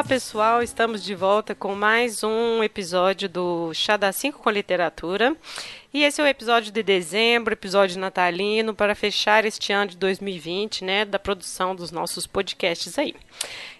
Olá pessoal, estamos de volta com mais um episódio do Chá da 5 com Literatura. E esse é o episódio de dezembro, episódio natalino, para fechar este ano de 2020, né, da produção dos nossos podcasts aí.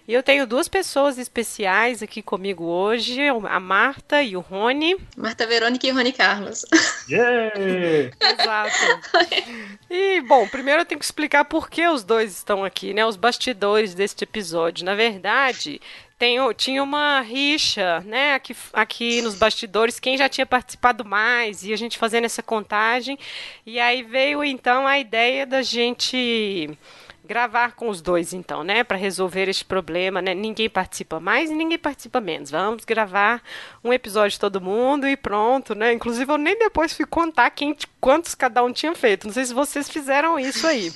E eu tenho duas pessoas especiais aqui comigo hoje, a Marta e o Rony. Marta Verônica e Rony Carlos. Yeah! Exato. E, bom, primeiro eu tenho que explicar por que os dois estão aqui, né? Os bastidores deste episódio. Na verdade, tem, tinha uma rixa, né, aqui, aqui nos bastidores, quem já tinha participado mais, e a gente fazendo essa contagem. E aí veio então a ideia da gente gravar com os dois, então, né? Para resolver este problema, né? Ninguém participa mais e ninguém participa menos. Vamos gravar um episódio todo mundo e pronto, né? Inclusive, eu nem depois fui contar quem, quantos cada um tinha feito. Não sei se vocês fizeram isso aí.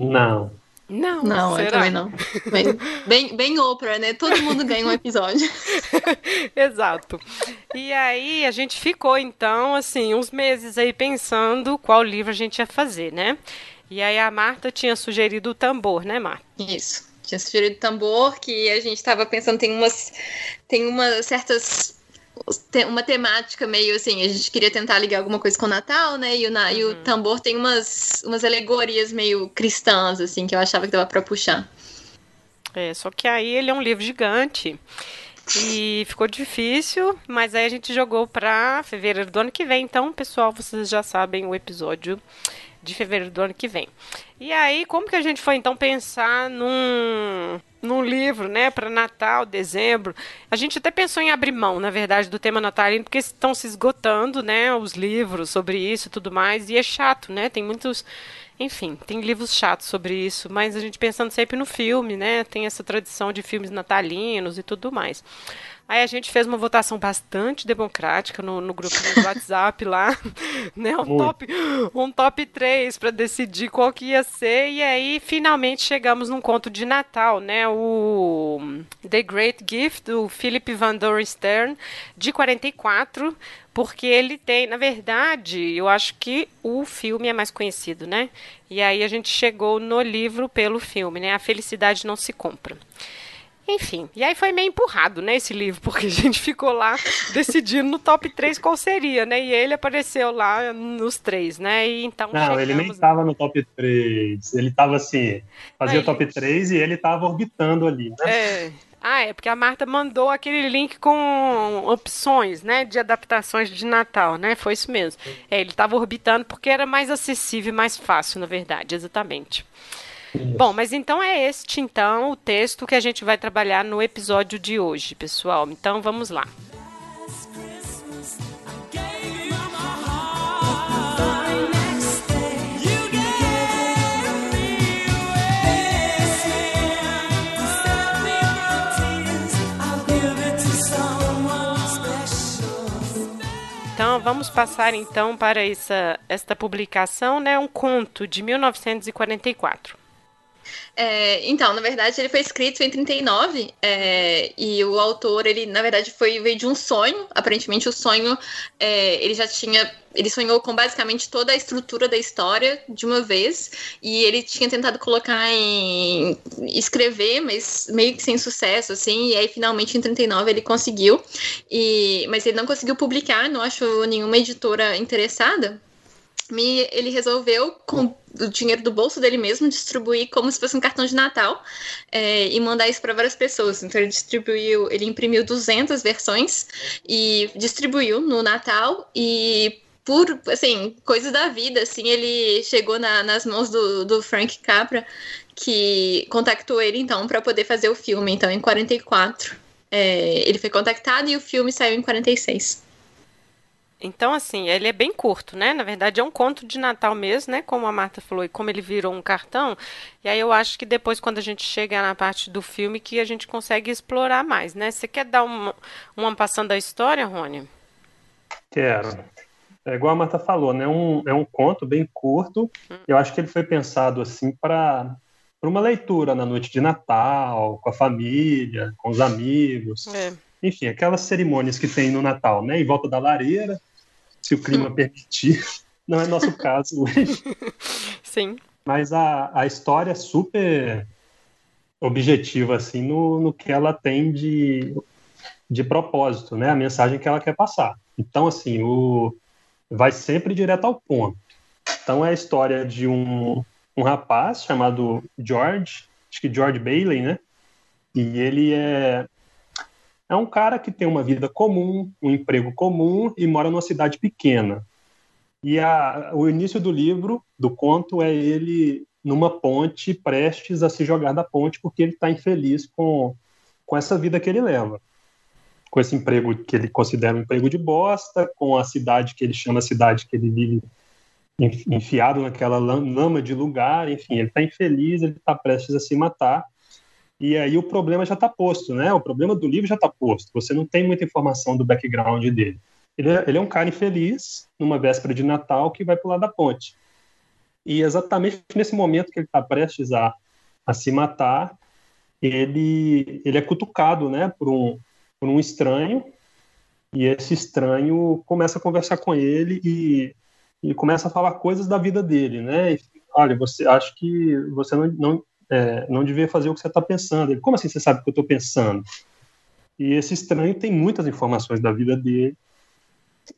Não. Não, não, será? eu também não. Bem, bem, bem Oprah, né? Todo mundo ganha um episódio. Exato. E aí a gente ficou, então, assim, uns meses aí pensando qual livro a gente ia fazer, né? E aí a Marta tinha sugerido o tambor, né, Marta? Isso. Tinha sugerido o tambor, que a gente estava pensando, tem umas. Tem umas certas uma temática meio assim, a gente queria tentar ligar alguma coisa com o Natal, né? E o, uhum. e o uhum. tambor tem umas, umas alegorias meio cristãs, assim, que eu achava que dava para puxar. É, só que aí ele é um livro gigante. E ficou difícil, mas aí a gente jogou para fevereiro do ano que vem. Então, pessoal, vocês já sabem o episódio de fevereiro do ano que vem. E aí, como que a gente foi então pensar num, num livro, né, para Natal, dezembro? A gente até pensou em abrir mão, na verdade, do tema natalino, porque estão se esgotando, né, os livros sobre isso e tudo mais, e é chato, né? Tem muitos enfim, tem livros chatos sobre isso, mas a gente pensando sempre no filme, né? Tem essa tradição de filmes natalinos e tudo mais. Aí a gente fez uma votação bastante democrática no, no grupo do WhatsApp lá, né? Um top, um top 3 para decidir qual que ia ser. E aí, finalmente, chegamos num conto de Natal, né? O The Great Gift, do Philip Van Doren Stern, de 44 porque ele tem, na verdade, eu acho que o filme é mais conhecido, né? E aí a gente chegou no livro pelo filme, né? A felicidade não se compra. Enfim, e aí foi meio empurrado, né, esse livro, porque a gente ficou lá decidindo no top 3 qual seria, né? E ele apareceu lá nos três, né? E então Não, chegamos... ele nem estava no top 3. Ele estava assim, fazia o top 3 e ele estava orbitando ali, né? É. Ah, é porque a Marta mandou aquele link com opções, né, de adaptações de Natal, né? Foi isso mesmo. É, ele estava orbitando porque era mais acessível e mais fácil, na verdade, exatamente. Bom, mas então é este então o texto que a gente vai trabalhar no episódio de hoje, pessoal. Então vamos lá. Então, vamos passar então para essa esta publicação, né, um conto de 1944. É, então, na verdade, ele foi escrito em 39 é, e o autor, ele, na verdade, foi veio de um sonho. Aparentemente, o sonho é, ele já tinha. Ele sonhou com basicamente toda a estrutura da história de uma vez e ele tinha tentado colocar em escrever, mas meio que sem sucesso, assim. E aí, finalmente, em 39 ele conseguiu. E, mas ele não conseguiu publicar, não achou nenhuma editora interessada ele resolveu, com o dinheiro do bolso dele mesmo, distribuir como se fosse um cartão de Natal é, e mandar isso para várias pessoas. Então ele distribuiu, ele imprimiu 200 versões e distribuiu no Natal e por, assim, coisas da vida, assim, ele chegou na, nas mãos do, do Frank Capra, que contactou ele, então, para poder fazer o filme. Então, em 44, é, ele foi contactado e o filme saiu em 46. Então, assim, ele é bem curto, né? Na verdade, é um conto de Natal mesmo, né? Como a Marta falou, e como ele virou um cartão. E aí eu acho que depois, quando a gente chega na parte do filme, que a gente consegue explorar mais, né? Você quer dar uma, uma passando da história, Rony? Quero. É igual a Marta falou, né? Um, é um conto bem curto. Hum. Eu acho que ele foi pensado, assim, para uma leitura na noite de Natal, com a família, com os amigos. É. Enfim, aquelas cerimônias que tem no Natal, né? Em volta da lareira, se o clima permitir. Não é nosso caso hoje. Sim. Mas a, a história é super objetiva assim no, no que ela tem de, de propósito, né? A mensagem que ela quer passar. Então, assim, o vai sempre direto ao ponto. Então é a história de um, um rapaz chamado George, acho que George Bailey, né? E ele é é um cara que tem uma vida comum, um emprego comum e mora numa cidade pequena. E a, o início do livro, do conto, é ele numa ponte, prestes a se jogar da ponte, porque ele está infeliz com, com essa vida que ele leva. Com esse emprego que ele considera um emprego de bosta, com a cidade que ele chama a cidade que ele vive enfiado naquela lama de lugar, enfim, ele está infeliz, ele está prestes a se matar. E aí o problema já está posto, né? O problema do livro já está posto. Você não tem muita informação do background dele. Ele é, ele é um cara infeliz, numa véspera de Natal, que vai pular da ponte. E exatamente nesse momento que ele está prestes a, a se matar, ele, ele é cutucado né, por, um, por um estranho, e esse estranho começa a conversar com ele e, e começa a falar coisas da vida dele, né? E, Olha, você acho que você não, não, é, não devia fazer o que você está pensando. Ele, como assim você sabe o que eu estou pensando? E esse estranho tem muitas informações da vida dele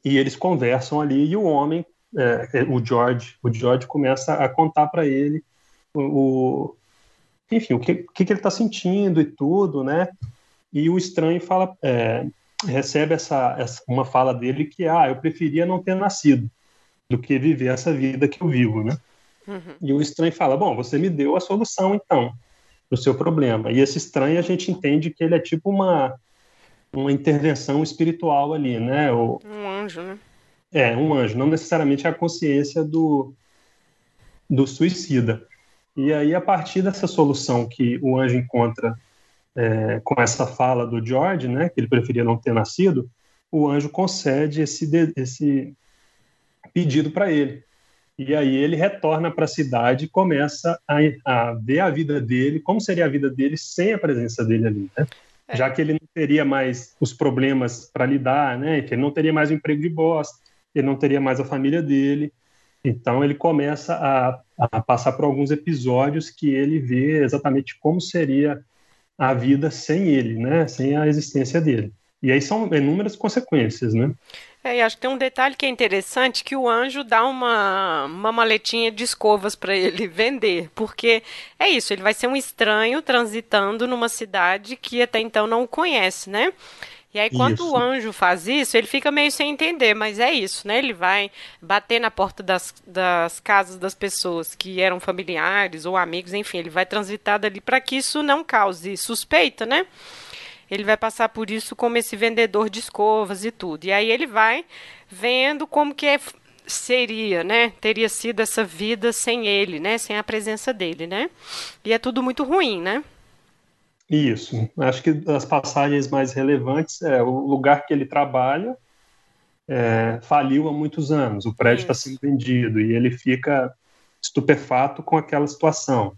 e eles conversam ali e o homem é, é, o George, o George começa a contar para ele o, enfim, o que, o que ele está sentindo e tudo, né? E o estranho fala, é, recebe essa, essa, uma fala dele que ah, eu preferia não ter nascido do que viver essa vida que eu vivo, né? Uhum. E o estranho fala, bom, você me deu a solução então do seu problema. E esse estranho a gente entende que ele é tipo uma uma intervenção espiritual ali, né? O, um anjo, né? É, um anjo, não necessariamente a consciência do, do suicida. E aí, a partir dessa solução que o anjo encontra é, com essa fala do George, né, que ele preferia não ter nascido, o anjo concede esse, esse pedido para ele. E aí ele retorna para a cidade e começa a, a, ver a vida dele, como seria a vida dele sem a presença dele ali, né? É. Já que ele não teria mais os problemas para lidar, né? Que ele não teria mais o emprego de bosta, ele não teria mais a família dele. Então ele começa a, a passar por alguns episódios que ele vê exatamente como seria a vida sem ele, né? Sem a existência dele. E aí são inúmeras consequências, né? É, e acho que tem um detalhe que é interessante, que o anjo dá uma, uma maletinha de escovas para ele vender, porque é isso, ele vai ser um estranho transitando numa cidade que até então não o conhece, né? E aí, quando isso. o anjo faz isso, ele fica meio sem entender, mas é isso, né? Ele vai bater na porta das, das casas das pessoas que eram familiares ou amigos, enfim, ele vai transitar dali para que isso não cause suspeita, né? Ele vai passar por isso como esse vendedor de escovas e tudo. E aí ele vai vendo como que é, seria, né? Teria sido essa vida sem ele, né? Sem a presença dele, né? E é tudo muito ruim, né? Isso. Acho que as passagens mais relevantes é o lugar que ele trabalha é, faliu há muitos anos, o prédio está sendo vendido e ele fica estupefato com aquela situação.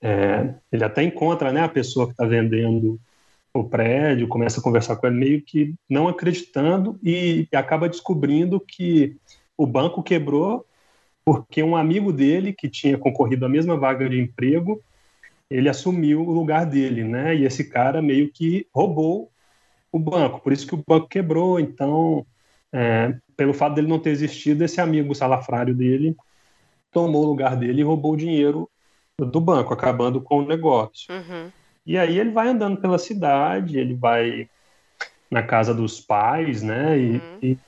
É, ele até encontra né, a pessoa que está vendendo o prédio, começa a conversar com ele, meio que não acreditando e acaba descobrindo que o banco quebrou porque um amigo dele, que tinha concorrido à mesma vaga de emprego, ele assumiu o lugar dele, né? E esse cara meio que roubou o banco, por isso que o banco quebrou. Então, é, pelo fato dele não ter existido, esse amigo salafrário dele tomou o lugar dele e roubou o dinheiro do banco, acabando com o negócio. Uhum. E aí ele vai andando pela cidade, ele vai na casa dos pais, né? E, uhum. e,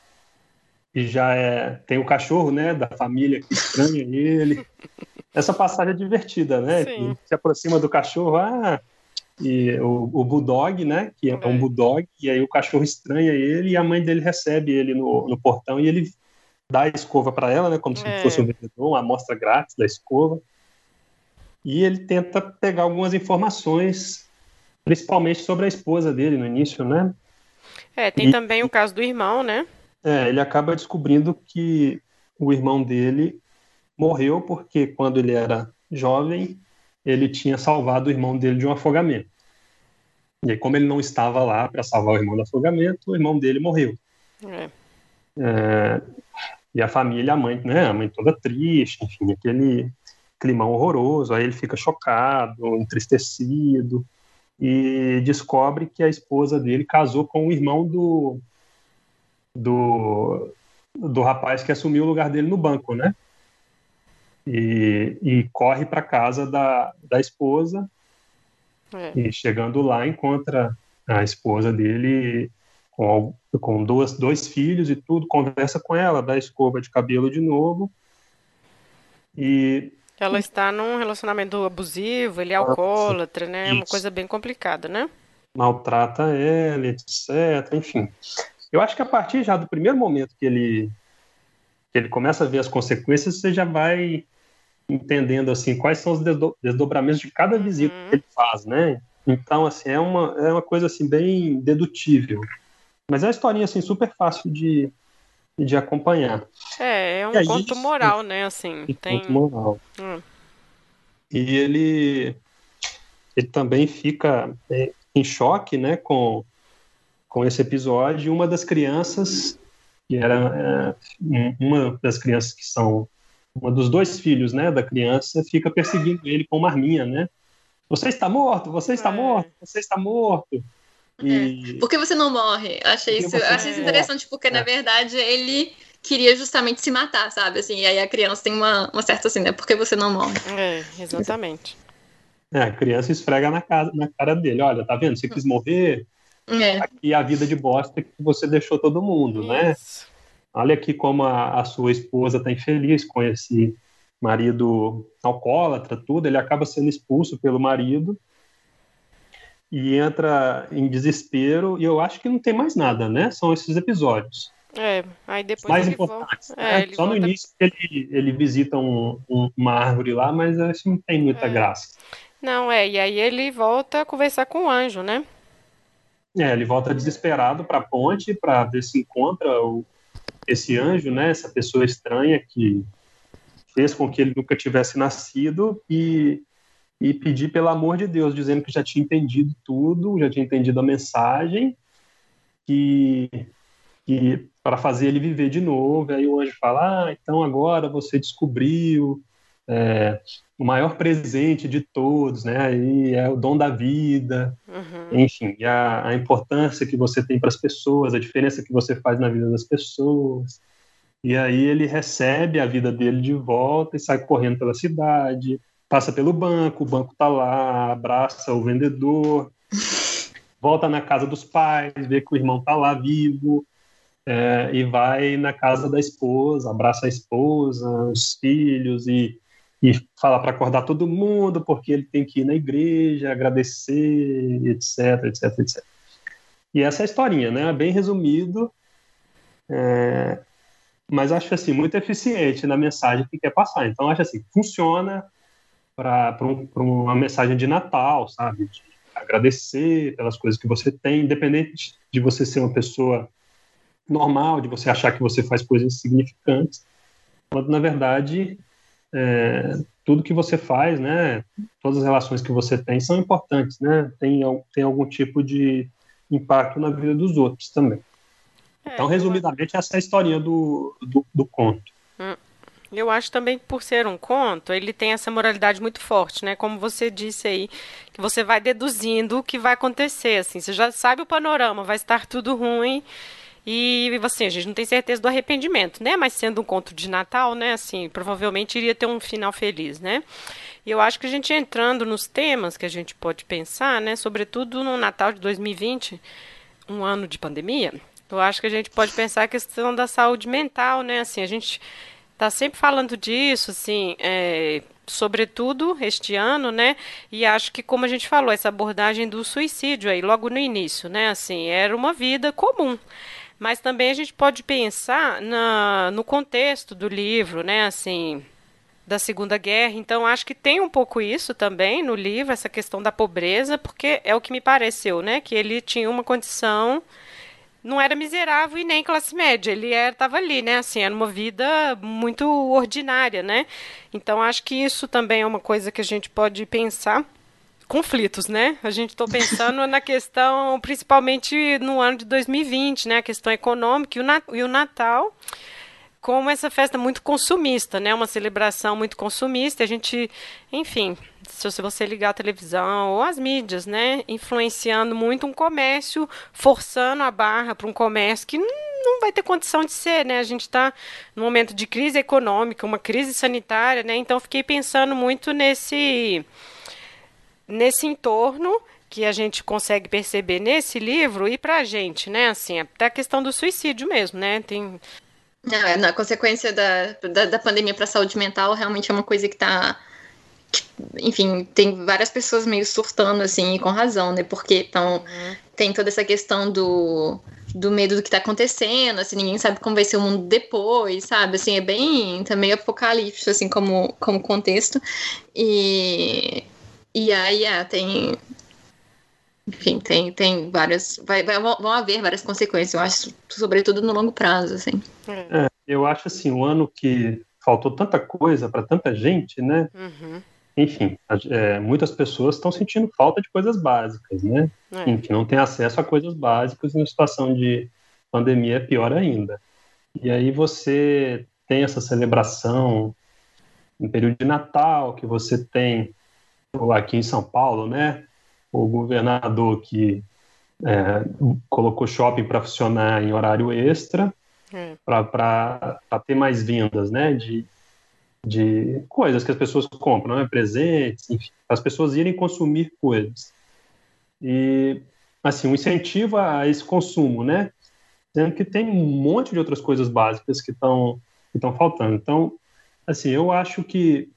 e já é, tem o cachorro, né? Da família que estranha ele. essa passagem é divertida, né? Se aproxima do cachorro, ah, e o, o bulldog, né? Que é, é um bulldog, e aí o cachorro estranha ele e a mãe dele recebe ele no, no portão e ele dá a escova para ela, né? Como se é. fosse um vendedor, uma amostra grátis da escova. E ele tenta pegar algumas informações, principalmente sobre a esposa dele no início, né? É, tem e, também o caso do irmão, né? É, ele acaba descobrindo que o irmão dele morreu porque quando ele era jovem, ele tinha salvado o irmão dele de um afogamento. E aí, como ele não estava lá para salvar o irmão do afogamento, o irmão dele morreu. É. É, e a família, a mãe, né, a mãe toda triste, enfim, aquele, climão horroroso, aí ele fica chocado, entristecido, e descobre que a esposa dele casou com o irmão do, do, do rapaz que assumiu o lugar dele no banco, né? E, e corre para casa da, da esposa, é. e chegando lá encontra a esposa dele com, com duas, dois filhos e tudo, conversa com ela, dá escova de cabelo de novo, e ela está num relacionamento abusivo, ele é alcoólatra, né? É uma coisa bem complicada, né? Maltrata ela, etc. Enfim. Eu acho que a partir já do primeiro momento que ele, que ele começa a ver as consequências, você já vai entendendo assim quais são os desdobramentos de cada visita uhum. que ele faz, né? Então, assim, é uma, é uma coisa assim bem dedutível. Mas é uma historinha assim super fácil de, de acompanhar. É, é um conto moral, né? Assim, um tem... conto moral. Hum. E ele, ele também fica é, em choque, né, com, com esse episódio. Uma das crianças, que era é, uma das crianças que são uma dos dois filhos, né, da criança, fica perseguindo ele com uma arminha, né? Você está morto, você está é. morto, você está morto. E... É. Por que você não morre? Achei isso, achei isso interessante, porque é. na verdade ele queria justamente se matar, sabe? Assim, e aí a criança tem uma, uma certa assim, né? Por que você não morre? É, exatamente. É, a criança esfrega na cara, na cara dele. Olha, tá vendo? Você quis morrer, é. aqui é a vida de bosta que você deixou todo mundo, né? isso. né? Olha aqui como a, a sua esposa tá infeliz com esse marido alcoólatra, tudo. Ele acaba sendo expulso pelo marido e entra em desespero e eu acho que não tem mais nada, né? São esses episódios. É, aí depois mais importantes. Volta... Né? É, Só volta... no início ele, ele visita um, um, uma árvore lá, mas acho que não tem muita é. graça. Não, é, e aí ele volta a conversar com o anjo, né? É, ele volta desesperado para a ponte para ver se encontra o, esse anjo, né? Essa pessoa estranha que fez com que ele nunca tivesse nascido e e pedir pelo amor de Deus, dizendo que já tinha entendido tudo, já tinha entendido a mensagem, que, que para fazer ele viver de novo. Aí o anjo fala: ah, então agora você descobriu é, o maior presente de todos, né? Aí é o dom da vida, uhum. enfim, a, a importância que você tem para as pessoas, a diferença que você faz na vida das pessoas. E aí ele recebe a vida dele de volta e sai correndo pela cidade, passa pelo banco, o banco tá lá, abraça o vendedor, volta na casa dos pais, vê que o irmão tá lá vivo, é, e vai na casa da esposa, abraça a esposa, os filhos e, e fala para acordar todo mundo porque ele tem que ir na igreja, agradecer, etc, etc, etc. E essa é a historinha, né? Bem resumido, é, mas acho assim muito eficiente na mensagem que quer passar. Então acho assim funciona para um, uma mensagem de Natal, sabe? De agradecer pelas coisas que você tem, independente de você ser uma pessoa normal, de você achar que você faz coisas insignificantes, quando na verdade é, tudo que você faz, né, todas as relações que você tem são importantes, né, tem, tem algum tipo de impacto na vida dos outros também. É, então, resumidamente, essa é a historinha do, do, do conto. Eu acho também que por ser um conto, ele tem essa moralidade muito forte, né? Como você disse aí, que você vai deduzindo o que vai acontecer, assim, você já sabe o panorama, vai estar tudo ruim. E assim, a gente não tem certeza do arrependimento, né? Mas sendo um conto de Natal, né, assim, provavelmente iria ter um final feliz, né? E eu acho que a gente entrando nos temas que a gente pode pensar, né, sobretudo no Natal de 2020, um ano de pandemia, eu acho que a gente pode pensar a questão da saúde mental, né? Assim, a gente está sempre falando disso, assim, é, sobretudo este ano, né? E acho que, como a gente falou, essa abordagem do suicídio aí, logo no início, né? Assim, era uma vida comum. Mas também a gente pode pensar na, no contexto do livro, né? Assim, da Segunda Guerra. Então, acho que tem um pouco isso também no livro, essa questão da pobreza, porque é o que me pareceu, né? Que ele tinha uma condição não era miserável e nem classe média. Ele estava ali, né? Assim, era uma vida muito ordinária, né? Então acho que isso também é uma coisa que a gente pode pensar. Conflitos, né? A gente está pensando na questão, principalmente no ano de 2020, né? A questão econômica e o, Natal como essa festa muito consumista, né? Uma celebração muito consumista. A gente, enfim, se você ligar a televisão ou as mídias, né? Influenciando muito um comércio, forçando a barra para um comércio que não vai ter condição de ser, né? A gente está num momento de crise econômica, uma crise sanitária, né? Então fiquei pensando muito nesse nesse entorno que a gente consegue perceber nesse livro e para a gente, né? Assim, até a questão do suicídio mesmo, né? Tem não, é, na consequência da, da, da pandemia para a saúde mental, realmente é uma coisa que está enfim, tem várias pessoas meio surtando, assim, com razão, né? Porque então, uhum. tem toda essa questão do, do medo do que tá acontecendo, assim, ninguém sabe como vai ser o mundo depois, sabe? Assim, é bem, tá meio apocalíptico, assim, como, como contexto. E, e aí, é, tem, enfim, tem, tem várias, vai, vai, vão haver várias consequências, eu acho, sobretudo no longo prazo, assim. É, eu acho, assim, um ano que faltou tanta coisa para tanta gente, né? Uhum enfim, é, muitas pessoas estão sentindo falta de coisas básicas, né? É. Enfim, não tem acesso a coisas básicas em uma situação de pandemia é pior ainda. E aí você tem essa celebração no período de Natal, que você tem aqui em São Paulo, né? O governador que é, colocou shopping para funcionar em horário extra, é. para ter mais vindas, né? De, de coisas que as pessoas compram, né? presentes, enfim, as pessoas irem consumir coisas. E, assim, um incentivo a esse consumo, né? Sendo que tem um monte de outras coisas básicas que estão que estão faltando. Então, assim, eu acho que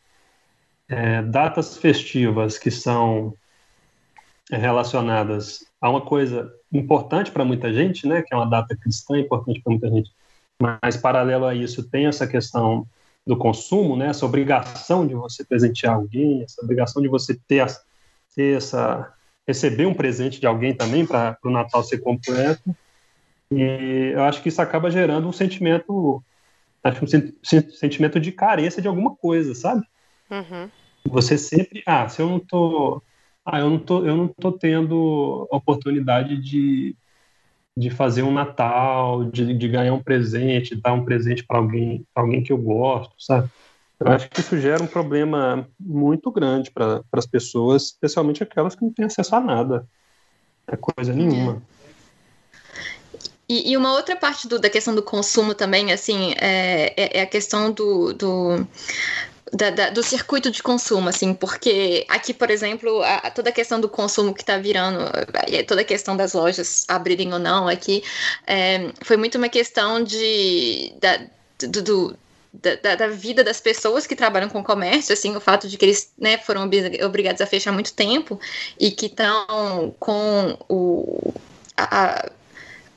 é, datas festivas que são relacionadas a uma coisa importante para muita gente, né, que é uma data cristã importante para muita gente, mas paralelo a isso tem essa questão do consumo, né? Essa obrigação de você presentear alguém, essa obrigação de você ter, ter essa receber um presente de alguém também para o Natal ser completo. E eu acho que isso acaba gerando um sentimento, acho um sentimento de carência de alguma coisa, sabe? Uhum. Você sempre, ah, se eu não tô, ah, eu não tô, eu não tô tendo oportunidade de de fazer um Natal, de, de ganhar um presente, dar um presente para alguém, alguém que eu gosto, sabe? Eu acho que isso gera um problema muito grande para as pessoas, especialmente aquelas que não têm acesso a nada, a coisa nenhuma. E, e, uma outra parte do, da questão do consumo também, assim, é, é, é a questão do, do da, da, do circuito de consumo, assim, porque aqui, por exemplo, a, toda a questão do consumo que está virando, toda a questão das lojas abrirem ou não aqui, é, foi muito uma questão de. Da, do, do da, da, vida das pessoas que trabalham com comércio, assim, o fato de que eles né, foram obrigados a fechar muito tempo e que estão com o, a, a,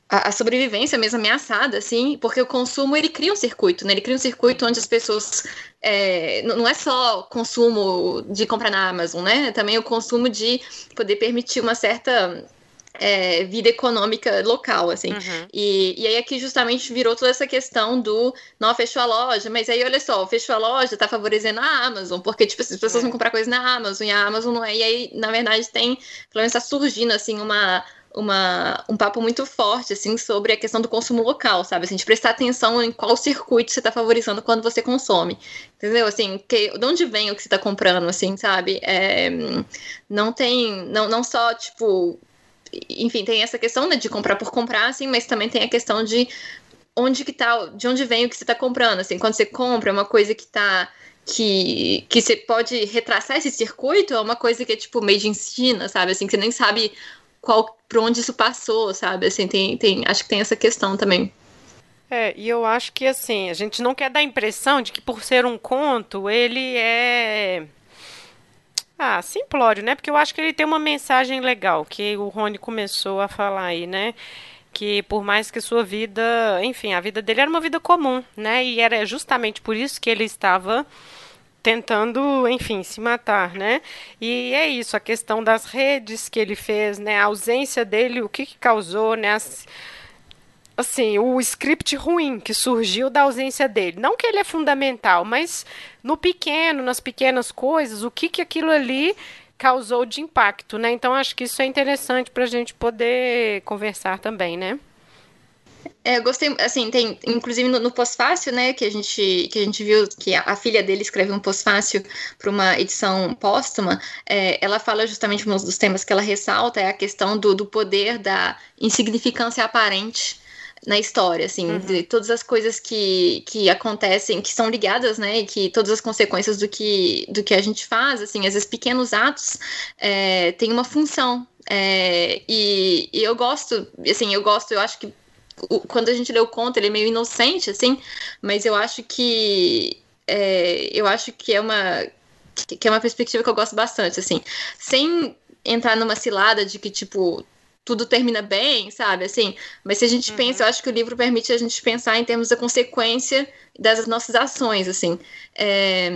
a, sobrevivência mesmo ameaçada, assim, porque o consumo ele cria um circuito, né? Ele cria um circuito onde as pessoas é, não é só consumo de comprar na Amazon, né? Também o consumo de poder permitir uma certa é, vida econômica local, assim. Uhum. E, e aí aqui justamente virou toda essa questão do não fechou a loja, mas aí olha só, fechou a loja, tá favorecendo a Amazon, porque tipo, as pessoas é. vão comprar coisa na Amazon e a Amazon não é. E aí, na verdade, tem, pelo menos tá surgindo assim uma uma, um papo muito forte, assim, sobre a questão do consumo local, sabe? Assim, de prestar atenção em qual circuito você está favorecendo quando você consome. Entendeu? Assim, que, de onde vem o que você está comprando, assim, sabe? É, não tem, não, não só, tipo, enfim, tem essa questão né, de comprar por comprar, assim, mas também tem a questão de onde que tá, de onde vem o que você está comprando, assim, quando você compra é uma coisa que está que, que você pode retraçar esse circuito, é uma coisa que é tipo made in China, sabe? Assim, que você nem sabe qual, por onde isso passou, sabe? Assim, tem, tem, acho que tem essa questão também. É, e eu acho que assim, a gente não quer dar a impressão de que por ser um conto, ele é. Ah, simplório, né? Porque eu acho que ele tem uma mensagem legal, que o Rony começou a falar aí, né? Que por mais que sua vida, enfim, a vida dele era uma vida comum, né? E era justamente por isso que ele estava tentando, enfim, se matar, né? E é isso, a questão das redes que ele fez, né? A ausência dele, o que, que causou, né? As, assim, o script ruim que surgiu da ausência dele. Não que ele é fundamental, mas no pequeno, nas pequenas coisas, o que, que aquilo ali causou de impacto, né? Então acho que isso é interessante para a gente poder conversar também, né? É, eu gostei, assim, tem, inclusive no, no pós-fácil, né, que a gente, que a gente viu que a, a filha dele escreveu um pós-fácil para uma edição póstuma, é, ela fala justamente um dos temas que ela ressalta é a questão do, do poder da insignificância aparente na história, assim, uhum. de todas as coisas que, que acontecem, que são ligadas, né, e que todas as consequências do que, do que a gente faz, assim, às vezes pequenos atos é, têm uma função, é, e, e eu gosto, assim, eu gosto, eu acho que quando a gente lê o conto, ele é meio inocente, assim, mas eu acho que é, eu acho que é uma que é uma perspectiva que eu gosto bastante, assim, sem entrar numa cilada de que tipo tudo termina bem, sabe? Assim, mas se a gente uhum. pensa, eu acho que o livro permite a gente pensar em termos da consequência das nossas ações, assim, é,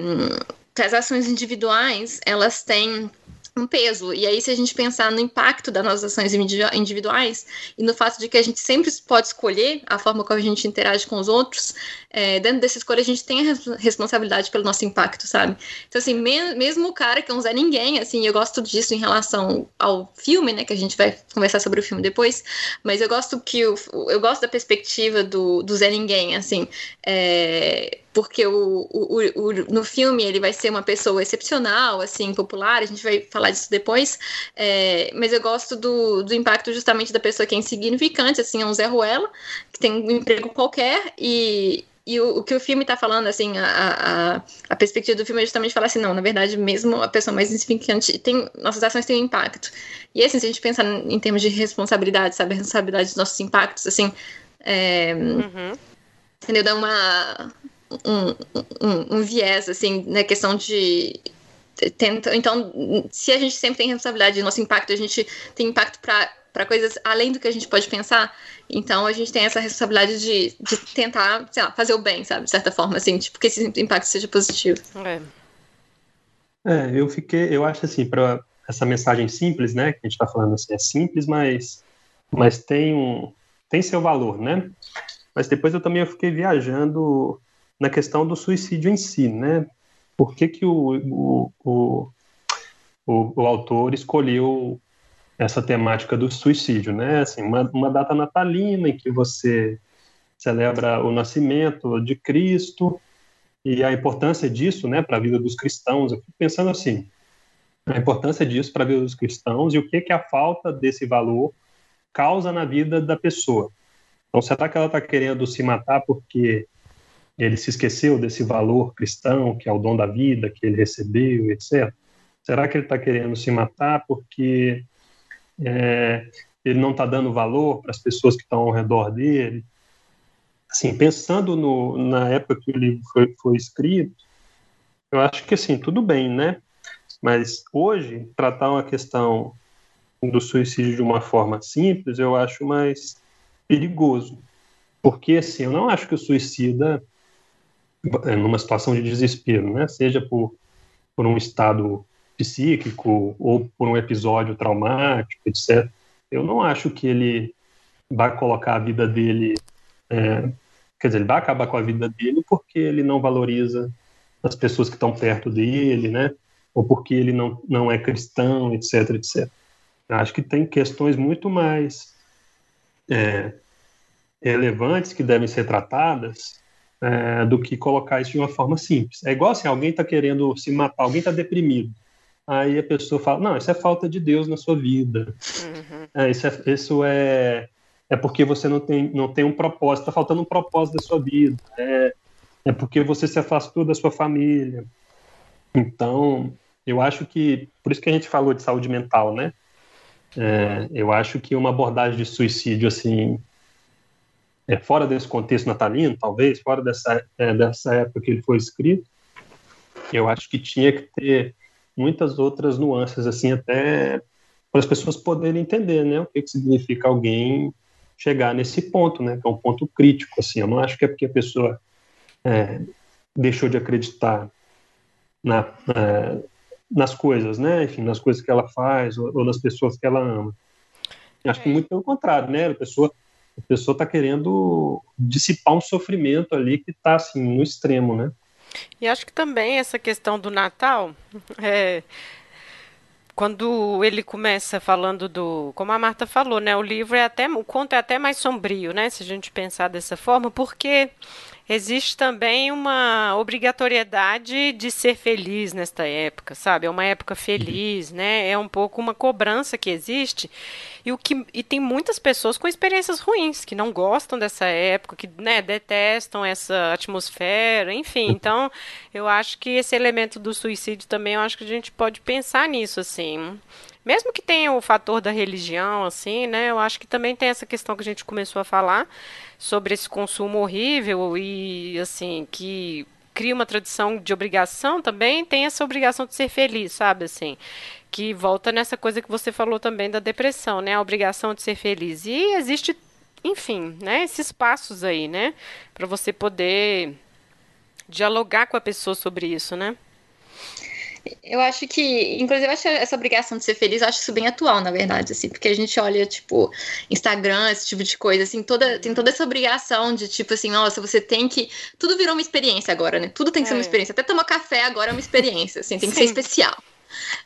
as ações individuais elas têm um peso. E aí, se a gente pensar no impacto das nossas ações individuais e no fato de que a gente sempre pode escolher a forma como a gente interage com os outros, é, dentro dessa escolha a gente tem a responsabilidade pelo nosso impacto, sabe? Então, assim, me mesmo o cara que é um Zé Ninguém, assim, eu gosto disso em relação ao filme, né, que a gente vai conversar sobre o filme depois, mas eu gosto que o, eu gosto da perspectiva do, do Zé Ninguém, assim, é, porque o, o, o, no filme ele vai ser uma pessoa excepcional, assim, popular, a gente vai falar disso depois, é, mas eu gosto do, do impacto justamente da pessoa que é insignificante, assim, é um Zé Ruela, que tem um emprego qualquer e, e o, o, que o filme está falando, assim, a, a, a, perspectiva do filme é justamente falar assim, não, na verdade, mesmo a pessoa mais insignificante, tem, nossas ações têm um impacto. E assim, se a gente pensar em termos de responsabilidade, sabe, a responsabilidade dos nossos impactos, assim, é, uhum. entendeu? Dá uma um, um, um viés, assim, na questão de tenta, então, se a gente sempre tem responsabilidade do nosso impacto, a gente tem impacto para coisas além do que a gente pode pensar, então a gente tem essa responsabilidade de, de tentar, sei lá, fazer o bem, sabe, de certa forma, assim, tipo, que esse impacto seja positivo. É, é eu fiquei, eu acho assim, para essa mensagem simples, né, que a gente está falando assim, é simples, mas, mas tem um, tem seu valor, né, mas depois eu também eu fiquei viajando na questão do suicídio em si, né? Por que, que o, o, o, o, autor escolheu essa temática do suicídio, né? Assim, uma, uma data natalina em que você celebra o nascimento de Cristo e a importância disso, né, para a vida dos cristãos. Eu fico pensando assim, a importância disso para a vida dos cristãos e o que que a falta desse valor causa na vida da pessoa. Então, será que ela está querendo se matar porque ele se esqueceu desse valor cristão, que é o dom da vida que ele recebeu, etc. Será que ele está querendo se matar porque é, ele não está dando valor para as pessoas que estão ao redor dele? Assim, pensando no, na época que o livro foi, foi escrito, eu acho que assim tudo bem, né? Mas hoje tratar uma questão do suicídio de uma forma simples, eu acho mais perigoso. Porque, assim, eu não acho que o suicida numa situação de desespero, né? Seja por, por um estado psíquico ou por um episódio traumático, etc. Eu não acho que ele vai colocar a vida dele, é, quer dizer, ele vai acabar com a vida dele porque ele não valoriza as pessoas que estão perto dele, né? Ou porque ele não, não é cristão, etc, etc. Eu acho que tem questões muito mais é, relevantes que devem ser tratadas é, do que colocar isso de uma forma simples. É igual assim, alguém está querendo se matar, alguém está deprimido. Aí a pessoa fala, não, isso é falta de Deus na sua vida. Uhum. É, isso, é, isso é, é porque você não tem, não tem um propósito, está faltando um propósito da sua vida. É, é porque você se afastou da sua família. Então, eu acho que, por isso que a gente falou de saúde mental, né? É, eu acho que uma abordagem de suicídio, assim, é, fora desse contexto natalino, talvez, fora dessa, é, dessa época que ele foi escrito, eu acho que tinha que ter muitas outras nuances, assim, até para as pessoas poderem entender, né, o que, que significa alguém chegar nesse ponto, né, que é um ponto crítico, assim, eu não acho que é porque a pessoa é, deixou de acreditar na, é, nas coisas, né, enfim, nas coisas que ela faz ou, ou nas pessoas que ela ama. Acho que é. muito pelo contrário, né, a pessoa a pessoa está querendo dissipar um sofrimento ali que está assim no extremo, né? E acho que também essa questão do Natal é, quando ele começa falando do, como a Marta falou, né, o livro é até, o conto é até mais sombrio, né, se a gente pensar dessa forma, porque existe também uma obrigatoriedade de ser feliz nesta época, sabe? É uma época feliz, né? É um pouco uma cobrança que existe e o que e tem muitas pessoas com experiências ruins que não gostam dessa época, que né, detestam essa atmosfera, enfim. Então, eu acho que esse elemento do suicídio também, eu acho que a gente pode pensar nisso assim. Mesmo que tenha o fator da religião, assim, né? Eu acho que também tem essa questão que a gente começou a falar sobre esse consumo horrível e, assim, que cria uma tradição de obrigação também, tem essa obrigação de ser feliz, sabe, assim. Que volta nessa coisa que você falou também da depressão, né? A obrigação de ser feliz. E existe, enfim, né? Esses passos aí, né? Para você poder dialogar com a pessoa sobre isso, né? Eu acho que, inclusive, eu acho essa obrigação de ser feliz, eu acho isso bem atual, na verdade, assim, porque a gente olha, tipo, Instagram, esse tipo de coisa, assim, toda, tem toda essa obrigação de, tipo, assim, nossa, você tem que. Tudo virou uma experiência agora, né? Tudo tem que é. ser uma é. experiência. Até tomar café agora é uma experiência, assim, tem que Sim. ser especial.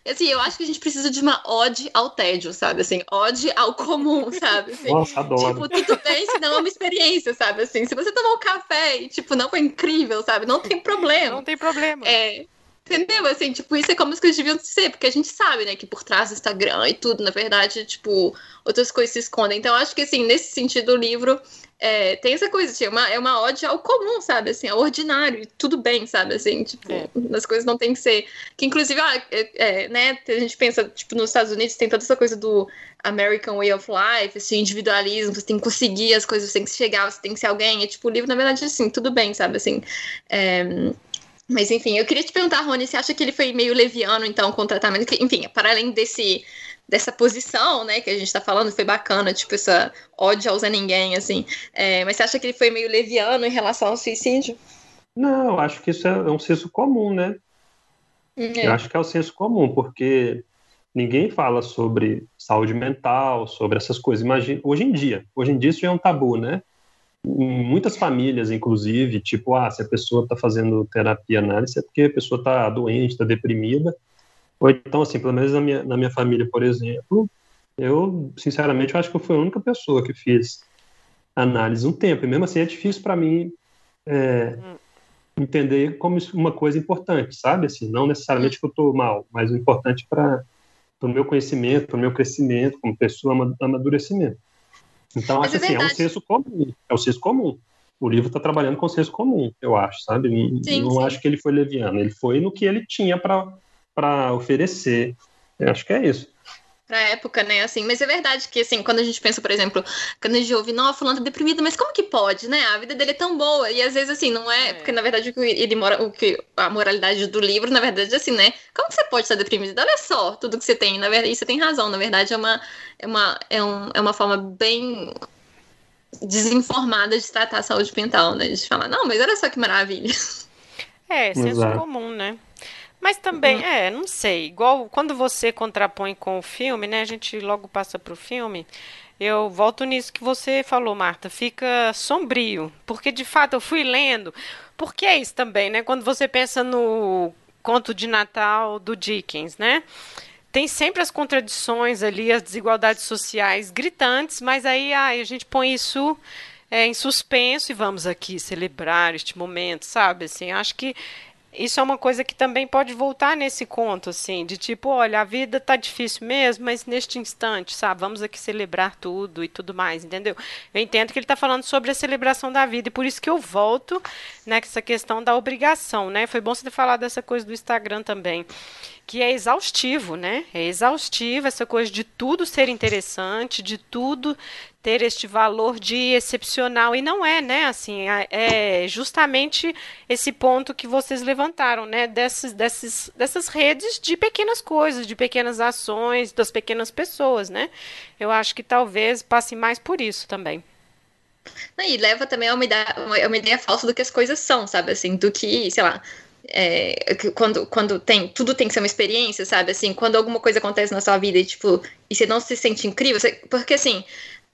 Assim, eu acho que a gente precisa de uma ode ao tédio, sabe? Assim, ode ao comum, sabe? Assim, Nossa, adoro. Tipo, tudo bem se não é uma experiência, sabe? Assim, se você tomar um café e, tipo, não foi incrível, sabe? Não tem problema. Não tem problema. É, Entendeu? Assim, tipo, isso é como as coisas deviam ser, porque a gente sabe, né, que por trás do Instagram e tudo, na verdade, tipo, outras coisas se escondem. Então, acho que, assim, nesse sentido, o livro é, tem essa coisa, assim, é uma, é uma ode ao comum, sabe? Assim, ao ordinário, e tudo bem, sabe? Assim, tipo, é. as coisas não tem que ser. Que, inclusive, ah, é, é, né, a gente pensa, tipo, nos Estados Unidos tem toda essa coisa do American Way of Life, assim, individualismo, você tem que conseguir as coisas, você tem que chegar, você tem que ser alguém. É tipo, o livro, na verdade, assim, tudo bem, sabe? Assim. É, mas enfim, eu queria te perguntar, Rony, você acha que ele foi meio leviano, então, com o tratamento? Enfim, para além desse dessa posição, né, que a gente tá falando, foi bacana, tipo, essa ódio ao Zé Ninguém, assim. É, mas você acha que ele foi meio leviano em relação ao suicídio? Não, eu acho que isso é um senso comum, né? É. Eu acho que é o senso comum, porque ninguém fala sobre saúde mental, sobre essas coisas. Imagina, hoje em dia, hoje em dia isso já é um tabu, né? Muitas famílias, inclusive, tipo, ah, se a pessoa está fazendo terapia análise é porque a pessoa está doente, está deprimida. Ou então, assim, pelo menos na minha, na minha família, por exemplo, eu, sinceramente, eu acho que eu fui a única pessoa que fiz análise um tempo. E mesmo assim é difícil para mim é, entender como uma coisa importante, sabe? Assim, não necessariamente que eu estou mal, mas o importante para o meu conhecimento, para o meu crescimento como pessoa, amadurecimento. Então, Mas acho é assim, é um senso comum. É o senso comum. O livro está trabalhando com o senso comum, eu acho, sabe? Sim, não sim. acho que ele foi leviano. Ele foi no que ele tinha para oferecer. Eu acho que é isso pra época, né? Assim, mas é verdade que, assim, quando a gente pensa, por exemplo, quando a gente ouve, não, fulano tá deprimido, mas como que pode, né? A vida dele é tão boa. E às vezes, assim, não é. é. Porque, na verdade, o que ele mora, o que a moralidade do livro, na verdade, é assim, né? Como que você pode estar deprimido? Olha só tudo que você tem. Na verdade, e você tem razão. Na verdade, é uma, é uma, é um, é uma forma bem desinformada de tratar a saúde mental, né? De falar, não, mas olha só que maravilha. É, senso Exato. comum, né? Mas também, uhum. é, não sei. Igual quando você contrapõe com o filme, né? A gente logo passa pro filme. Eu volto nisso que você falou, Marta. Fica sombrio. Porque, de fato, eu fui lendo. Porque é isso também, né? Quando você pensa no conto de Natal do Dickens, né? Tem sempre as contradições ali, as desigualdades sociais gritantes, mas aí ai, a gente põe isso é, em suspenso e vamos aqui celebrar este momento, sabe? Assim, acho que isso é uma coisa que também pode voltar nesse conto, assim, de tipo, olha, a vida tá difícil mesmo, mas neste instante, sabe, vamos aqui celebrar tudo e tudo mais, entendeu? Eu entendo que ele está falando sobre a celebração da vida, e por isso que eu volto nessa questão da obrigação, né? Foi bom você ter falado dessa coisa do Instagram também que é exaustivo, né? É exaustivo essa coisa de tudo ser interessante, de tudo ter este valor de excepcional e não é, né? Assim, é justamente esse ponto que vocês levantaram, né? Dessas, dessas, dessas redes de pequenas coisas, de pequenas ações, das pequenas pessoas, né? Eu acho que talvez passe mais por isso também. E leva também a uma ideia, uma ideia falsa do que as coisas são, sabe? Assim, do que, sei lá, é, quando, quando tem, tudo tem que ser uma experiência, sabe? Assim, quando alguma coisa acontece na sua vida e, tipo, e você não se sente incrível, você, porque assim,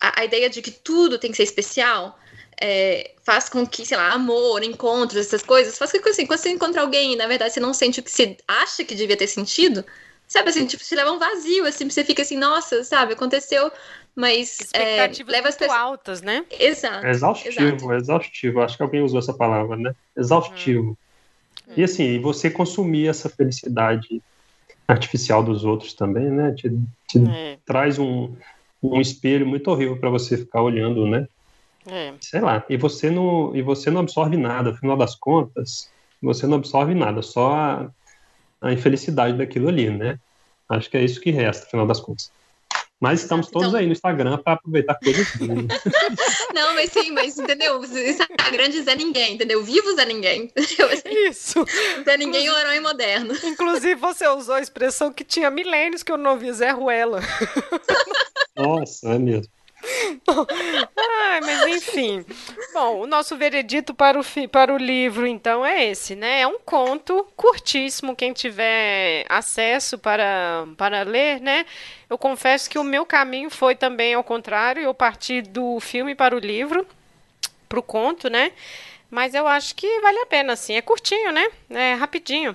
a, a, ideia de que tudo tem que ser especial é, faz com que, sei lá, amor, encontros, essas coisas, faz com que, assim, quando você encontra alguém e, na verdade, você não sente o que você acha que devia ter sentido, sabe assim, tipo, te leva um vazio, assim, você fica assim, nossa, sabe, aconteceu, mas é, leva as pessoas altas, né? Exato. É exaustivo, exato. exaustivo. Acho que alguém usou essa palavra, né? Exaustivo. Hum. E assim, você consumir essa felicidade artificial dos outros também, né? Te, te é. traz um, um espelho muito horrível para você ficar olhando, né? É. Sei lá. E você não e você não absorve nada. No final das contas, você não absorve nada. Só a, a infelicidade daquilo ali, né? Acho que é isso que resta, no final das contas. Mas estamos todos então... aí no Instagram para aproveitar coisas Não, mas sim, mas entendeu? Instagram de Zé Ninguém, entendeu? Vivo Zé Ninguém. Entendeu? Isso. Zé Ninguém é um herói moderno. Inclusive, você usou a expressão que tinha milênios que eu não vi, Zé Ruela. Nossa, é mesmo. Ai, mas enfim. Bom, o nosso veredito para o, para o livro, então, é esse, né? É um conto curtíssimo. Quem tiver acesso para, para ler, né? Eu confesso que o meu caminho foi também ao contrário. Eu parti do filme para o livro, para o conto, né? Mas eu acho que vale a pena, assim. É curtinho, né? É rapidinho.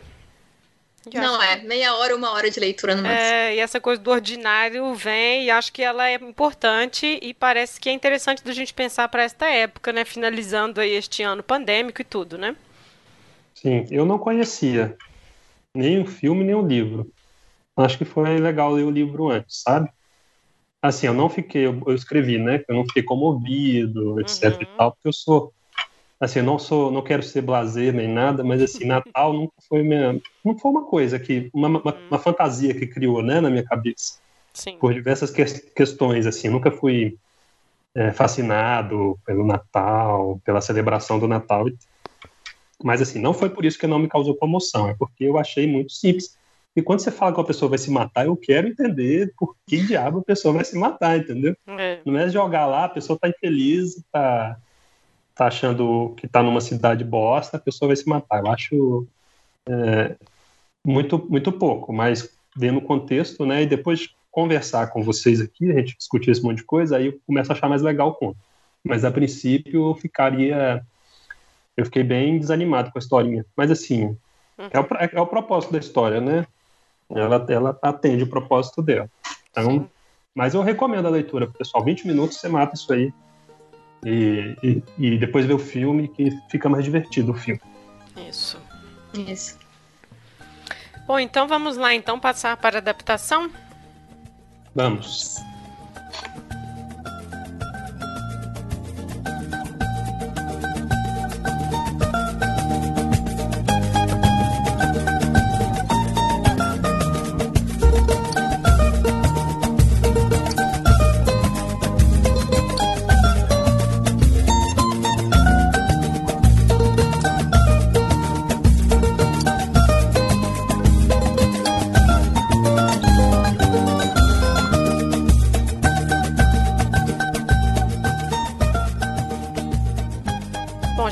Não é, meia hora, uma hora de leitura no máximo. É, e essa coisa do ordinário vem e acho que ela é importante e parece que é interessante da gente pensar para esta época, né? Finalizando aí este ano pandêmico e tudo, né? Sim, eu não conhecia nem o filme nem o livro. Acho que foi legal ler o livro antes, sabe? Assim, eu não fiquei, eu, eu escrevi, né? Eu não fiquei comovido, etc uhum. e tal, porque eu sou assim, não sou, não quero ser blazer nem nada, mas assim, Natal nunca foi minha, não foi uma coisa que, uma, uma, uhum. uma fantasia que criou, né, na minha cabeça. Sim. Por diversas que, questões, assim, nunca fui é, fascinado pelo Natal, pela celebração do Natal. Mas assim, não foi por isso que não me causou comoção, é porque eu achei muito simples. E quando você fala que uma pessoa vai se matar, eu quero entender por que diabo a pessoa vai se matar, entendeu? É. Não é jogar lá, a pessoa tá infeliz, tá tá achando que tá numa cidade bosta, a pessoa vai se matar. Eu acho é, muito, muito pouco, mas vendo o contexto, né, e depois conversar com vocês aqui, a gente discutir esse monte de coisa, aí eu começo a achar mais legal o conto. Mas a princípio eu ficaria. Eu fiquei bem desanimado com a historinha. Mas assim, é, o, é o propósito da história, né? Ela, ela atende o propósito dela. Então, Sim. mas eu recomendo a leitura, pessoal. 20 minutos você mata isso aí. E, e, e, depois ver o filme que fica mais divertido o filme. Isso. Isso. Bom, então vamos lá então passar para a adaptação? Vamos.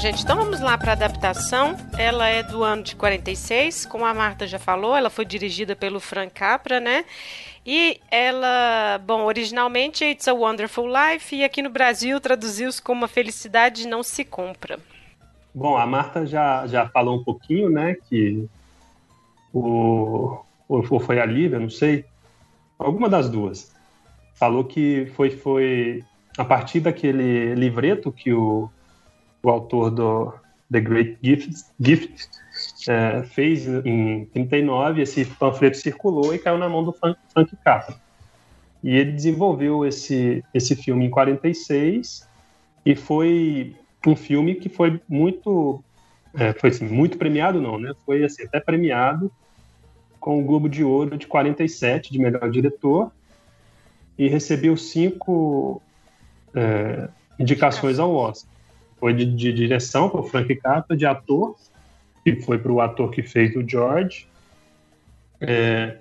Gente, então vamos lá para a adaptação. Ela é do ano de 46, como a Marta já falou, ela foi dirigida pelo Frank Capra, né? E ela, bom, originalmente It's a Wonderful Life e aqui no Brasil traduziu-se como A Felicidade Não Se Compra. Bom, a Marta já, já falou um pouquinho, né, que o, ou foi a Lívia, não sei, alguma das duas, falou que foi, foi a partir daquele livreto que o o autor do The Great Gift, Gift é, fez em 39, esse panfleto circulou e caiu na mão do Frank, Frank Capra. E ele desenvolveu esse, esse filme em 46 e foi um filme que foi muito é, foi assim, muito premiado não, né? Foi assim, até premiado com o Globo de Ouro de 47 de melhor diretor e recebeu cinco é, indicações ao Oscar foi de, de direção para o Frank Capra, de ator, que foi para o ator que fez o George, é,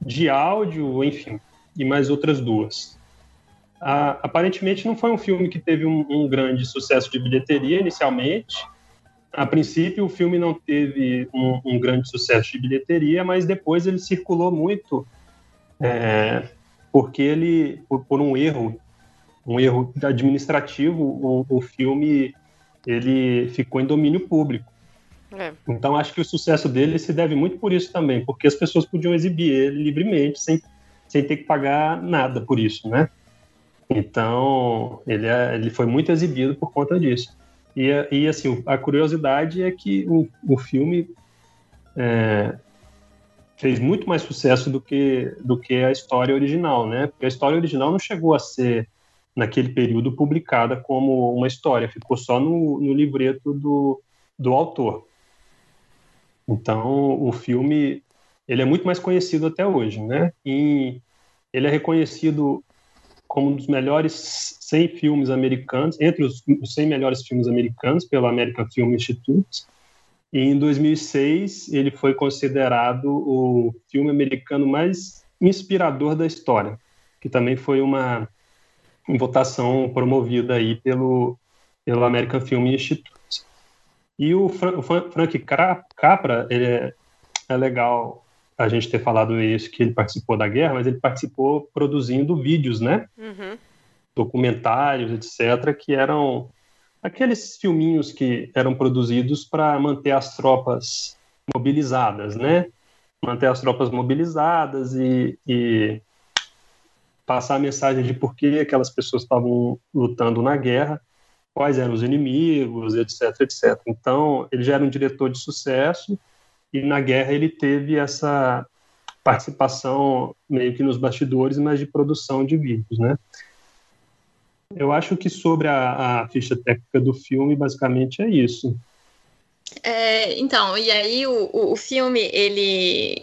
de áudio, enfim, e mais outras duas. aparentemente não foi um filme que teve um, um, grande sucesso de bilheteria inicialmente. A princípio o filme não teve um, um grande sucesso de bilheteria, mas depois ele circulou muito é, porque ele, por, por um erro um erro administrativo, o, o filme ele ficou em domínio público. É. Então acho que o sucesso dele se deve muito por isso também, porque as pessoas podiam exibir ele livremente, sem, sem ter que pagar nada por isso, né? Então ele, é, ele foi muito exibido por conta disso. E, e assim, a curiosidade é que o, o filme é, fez muito mais sucesso do que, do que a história original, né? Porque a história original não chegou a ser, naquele período, publicada como uma história, ficou só no, no livreto do, do autor. Então, o filme ele é muito mais conhecido até hoje, né? E ele é reconhecido como um dos melhores 100 filmes americanos, entre os 100 melhores filmes americanos pelo American Film Institute. E em 2006, ele foi considerado o filme americano mais inspirador da história, que também foi uma votação promovida aí pelo, pelo American Film Institute. E o, Fra o Frank Capra, ele é, é legal a gente ter falado isso, que ele participou da guerra, mas ele participou produzindo vídeos, né? Uhum. Documentários, etc., que eram aqueles filminhos que eram produzidos para manter as tropas mobilizadas, né? Manter as tropas mobilizadas e, e passar a mensagem de por que aquelas pessoas estavam lutando na guerra quais eram os inimigos, etc, etc. Então, ele já era um diretor de sucesso e na guerra ele teve essa participação meio que nos bastidores, mas de produção de vídeos, né? Eu acho que sobre a, a ficha técnica do filme, basicamente é isso. É, então, e aí o, o, o filme, ele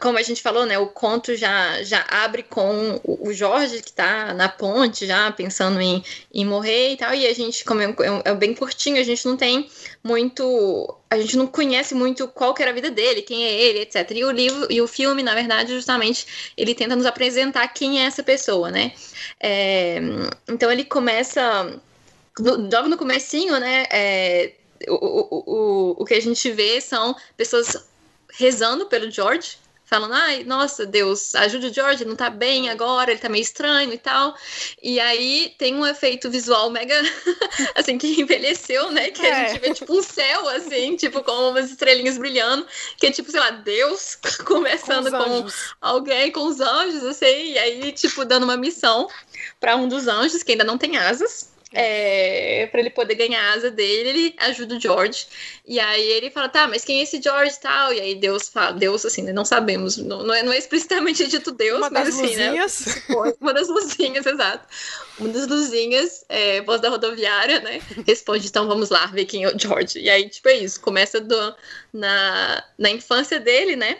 como a gente falou, né, o conto já, já abre com o Jorge que está na ponte, já pensando em, em morrer e tal, e a gente, como é, é, é, bem curtinho, a gente não tem muito. A gente não conhece muito qual que era a vida dele, quem é ele, etc. E o livro e o filme, na verdade, justamente, ele tenta nos apresentar quem é essa pessoa, né? É, então ele começa. Logo no comecinho, né? É, o, o, o, o que a gente vê são pessoas rezando pelo George, falando, ai, nossa, Deus, ajude o George, ele não tá bem agora, ele tá meio estranho e tal. E aí tem um efeito visual mega, assim, que envelheceu, né? Que é. a gente vê, tipo, um céu, assim, tipo, com umas estrelinhas brilhando, que é tipo, sei lá, Deus conversando com, com alguém, com os anjos, assim, e aí, tipo, dando uma missão para um dos anjos, que ainda não tem asas é, para ele poder ganhar a asa dele, ele ajuda o George. E aí ele fala, tá, mas quem é esse George e tal? E aí Deus fala, Deus, assim, né, não sabemos, não, não, é, não é explicitamente dito Deus, uma mas assim, né, luzinhas. né? Uma das luzinhas, exato. Uma das luzinhas, é, voz da rodoviária, né? Responde, então vamos lá, ver quem é o George. E aí, tipo, é isso, começa do, na, na infância dele, né?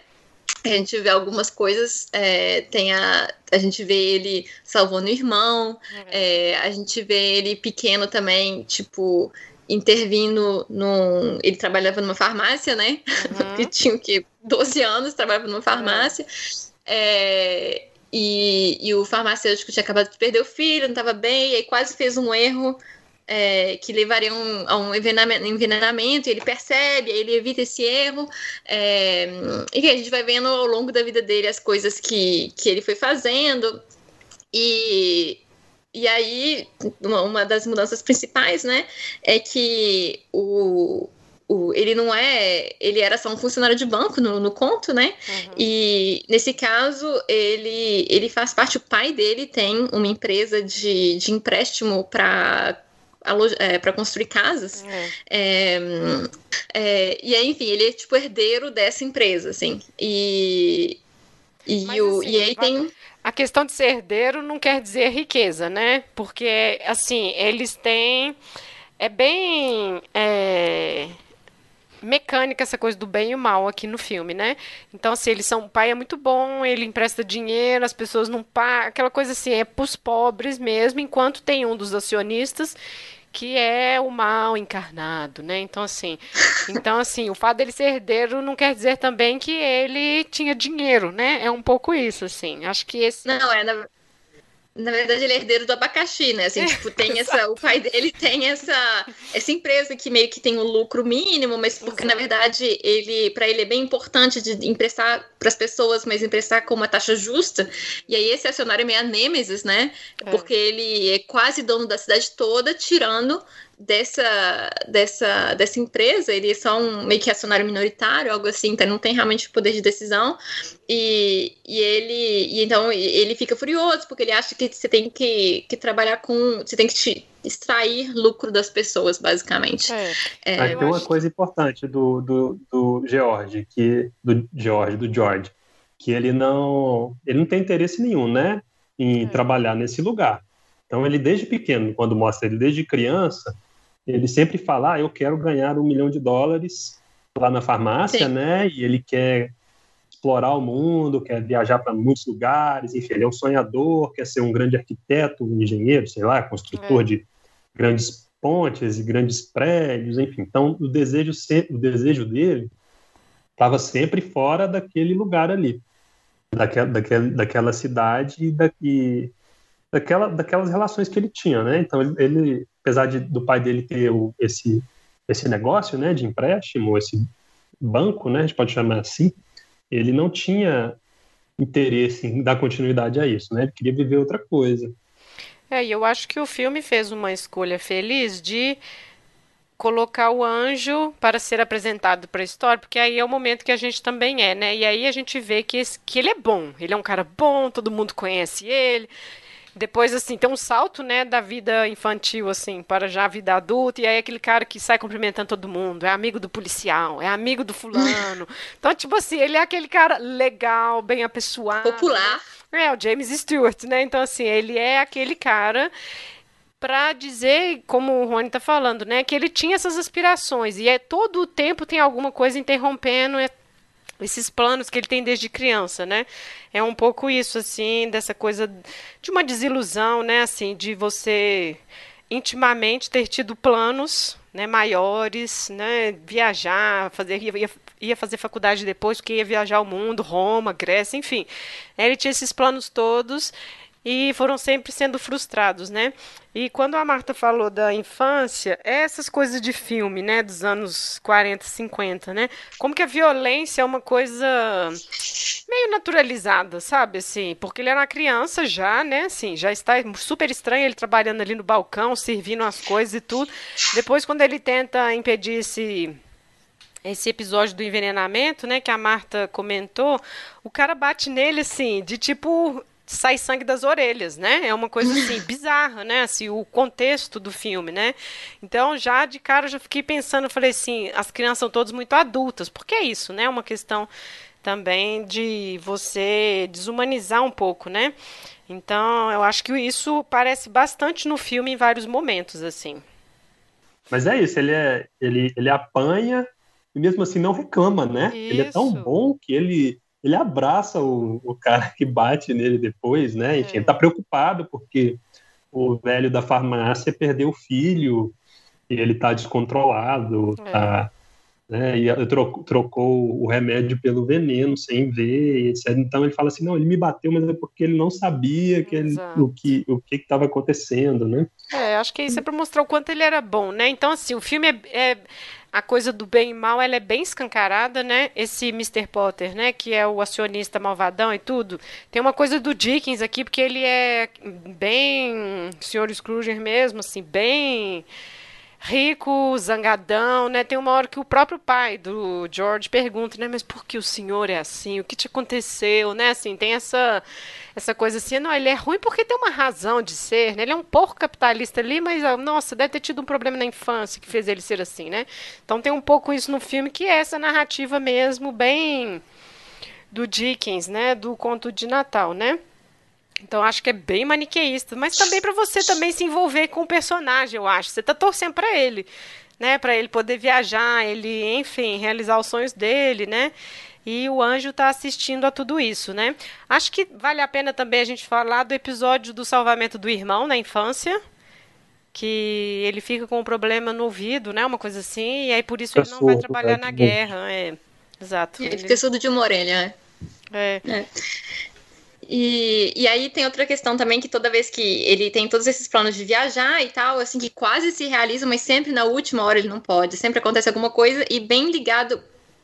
A gente vê algumas coisas, é, tem a, a gente vê ele salvando o irmão, é, a gente vê ele pequeno também, tipo, intervindo num. Ele trabalhava numa farmácia, né? Uhum. que tinha o quê? 12 anos, trabalhava numa farmácia. Uhum. É, e, e o farmacêutico tinha acabado de perder o filho, não estava bem, e aí quase fez um erro é, que levaria um, a um envenenamento, e ele percebe, ele evita esse erro, é, e a gente vai vendo ao longo da vida dele as coisas que, que ele foi fazendo, e, e aí uma, uma das mudanças principais, né, é que o, o, ele não é. Ele era só um funcionário de banco no, no conto, né? Uhum. E nesse caso, ele, ele faz parte, o pai dele tem uma empresa de, de empréstimo para é, para construir casas. É. É, é, e aí, enfim, ele é tipo herdeiro dessa empresa, assim. E, e, Mas, o, assim, e aí tem. A questão de ser herdeiro não quer dizer riqueza, né? Porque, assim, eles têm. É bem. É mecânica essa coisa do bem e o mal aqui no filme, né? Então, assim, eles são. O pai é muito bom, ele empresta dinheiro, as pessoas não pagam. Aquela coisa assim, é pros pobres mesmo, enquanto tem um dos acionistas que é o mal encarnado, né? Então assim, então assim, o fato dele ser herdeiro não quer dizer também que ele tinha dinheiro, né? É um pouco isso, assim. Acho que esse Não, é na, na verdade, ele é herdeiro do abacaxi, né? Assim, tipo, tem essa. O pai dele tem essa, essa empresa que meio que tem um lucro mínimo, mas porque, na verdade, ele para ele é bem importante de emprestar para as pessoas, mas emprestar com uma taxa justa. E aí esse acionário é meio a Nêmesis, né? É. Porque ele é quase dono da cidade toda, tirando dessa, dessa, dessa empresa, ele é só um meio que acionário minoritário, algo assim, então não tem realmente poder de decisão. E, e ele e então ele fica furioso porque ele acha que você tem que, que trabalhar com. Você tem que te extrair lucro das pessoas, basicamente. É. É, Aí tem uma acho... coisa importante do, do, do George, que. Do George, do George, que ele não. ele não tem interesse nenhum, né? Em é. trabalhar nesse lugar. Então ele desde pequeno, quando mostra ele desde criança, ele sempre fala, ah, eu quero ganhar um milhão de dólares lá na farmácia, Sim. né? E ele quer explorar o mundo, quer viajar para muitos lugares, enfim, ele é um sonhador, quer ser um grande arquiteto, um engenheiro, sei lá, construtor é. de grandes pontes e grandes prédios, enfim. Então, o desejo, o desejo dele estava sempre fora daquele lugar ali, daquela, daquela, daquela cidade e, da, e daquela, daquelas relações que ele tinha, né? Então, ele, ele apesar de, do pai dele ter o, esse, esse negócio né, de empréstimo, esse banco, né, a gente pode chamar assim, ele não tinha interesse em dar continuidade a isso, né? Ele queria viver outra coisa. É, e eu acho que o filme fez uma escolha feliz de colocar o anjo para ser apresentado para a história, porque aí é o momento que a gente também é, né? E aí a gente vê que, esse, que ele é bom, ele é um cara bom, todo mundo conhece ele, depois, assim, tem um salto, né, da vida infantil, assim, para já a vida adulta, e aí aquele cara que sai cumprimentando todo mundo, é amigo do policial, é amigo do fulano. então, tipo assim, ele é aquele cara legal, bem apessoado. Popular. É, o James Stewart, né? Então, assim, ele é aquele cara para dizer, como o Rony tá falando, né, que ele tinha essas aspirações e é todo o tempo tem alguma coisa interrompendo, é esses planos que ele tem desde criança, né? É um pouco isso, assim, dessa coisa de uma desilusão, né? Assim, de você intimamente ter tido planos né, maiores, né? Viajar, fazer, ia, ia fazer faculdade depois, porque ia viajar o mundo, Roma, Grécia, enfim. Ele tinha esses planos todos e foram sempre sendo frustrados, né? E quando a Marta falou da infância, essas coisas de filme, né, dos anos 40, 50, né? Como que a violência é uma coisa meio naturalizada, sabe, assim? Porque ele era uma criança já, né, assim, já está super estranho ele trabalhando ali no balcão, servindo as coisas e tudo. Depois, quando ele tenta impedir esse esse episódio do envenenamento, né, que a Marta comentou, o cara bate nele assim, de tipo sai sangue das orelhas, né? É uma coisa assim bizarra, né? Assim, o contexto do filme, né? Então, já de cara já fiquei pensando, falei assim, as crianças são todas muito adultas, porque é isso, né? É uma questão também de você desumanizar um pouco, né? Então, eu acho que isso parece bastante no filme em vários momentos, assim. Mas é isso, ele é ele, ele apanha e mesmo assim não reclama, né? Isso. Ele é tão bom que ele ele abraça o, o cara que bate nele depois, né? Enfim, é. ele tá preocupado porque o velho da farmácia perdeu o filho e ele tá descontrolado, é. tá, né? E trocou, trocou o remédio pelo veneno sem ver, etc. Então ele fala assim, não, ele me bateu, mas é porque ele não sabia que ele, o que o que estava acontecendo, né? É, acho que isso é para mostrar o quanto ele era bom, né? Então assim, o filme é, é a coisa do bem e mal ela é bem escancarada, né? Esse Mr. Potter, né, que é o acionista malvadão e tudo. Tem uma coisa do Dickens aqui porque ele é bem Sr. Scrooge mesmo, assim, bem rico, zangadão, né? Tem uma hora que o próprio pai do George pergunta, né? Mas por que o senhor é assim? O que te aconteceu, né? Assim, tem essa essa coisa assim, não, ele é ruim porque tem uma razão de ser, né? Ele é um pouco capitalista ali, mas ah, nossa, deve ter tido um problema na infância que fez ele ser assim, né? Então tem um pouco isso no filme que é essa narrativa mesmo bem do Dickens, né? Do conto de Natal, né? Então acho que é bem maniqueísta, mas também para você também se envolver com o personagem, eu acho. Você tá torcendo para ele, né, para ele poder viajar, ele, enfim, realizar os sonhos dele, né? E o anjo está assistindo a tudo isso, né? Acho que vale a pena também a gente falar do episódio do salvamento do irmão na infância, que ele fica com um problema no ouvido, né? Uma coisa assim, e aí por isso ele não vai trabalhar na guerra. É, exato. Ele fica surdo de uma orelha, é. é. é. E, e aí tem outra questão também que toda vez que ele tem todos esses planos de viajar e tal, assim, que quase se realizam, mas sempre na última hora ele não pode. Sempre acontece alguma coisa e bem ligado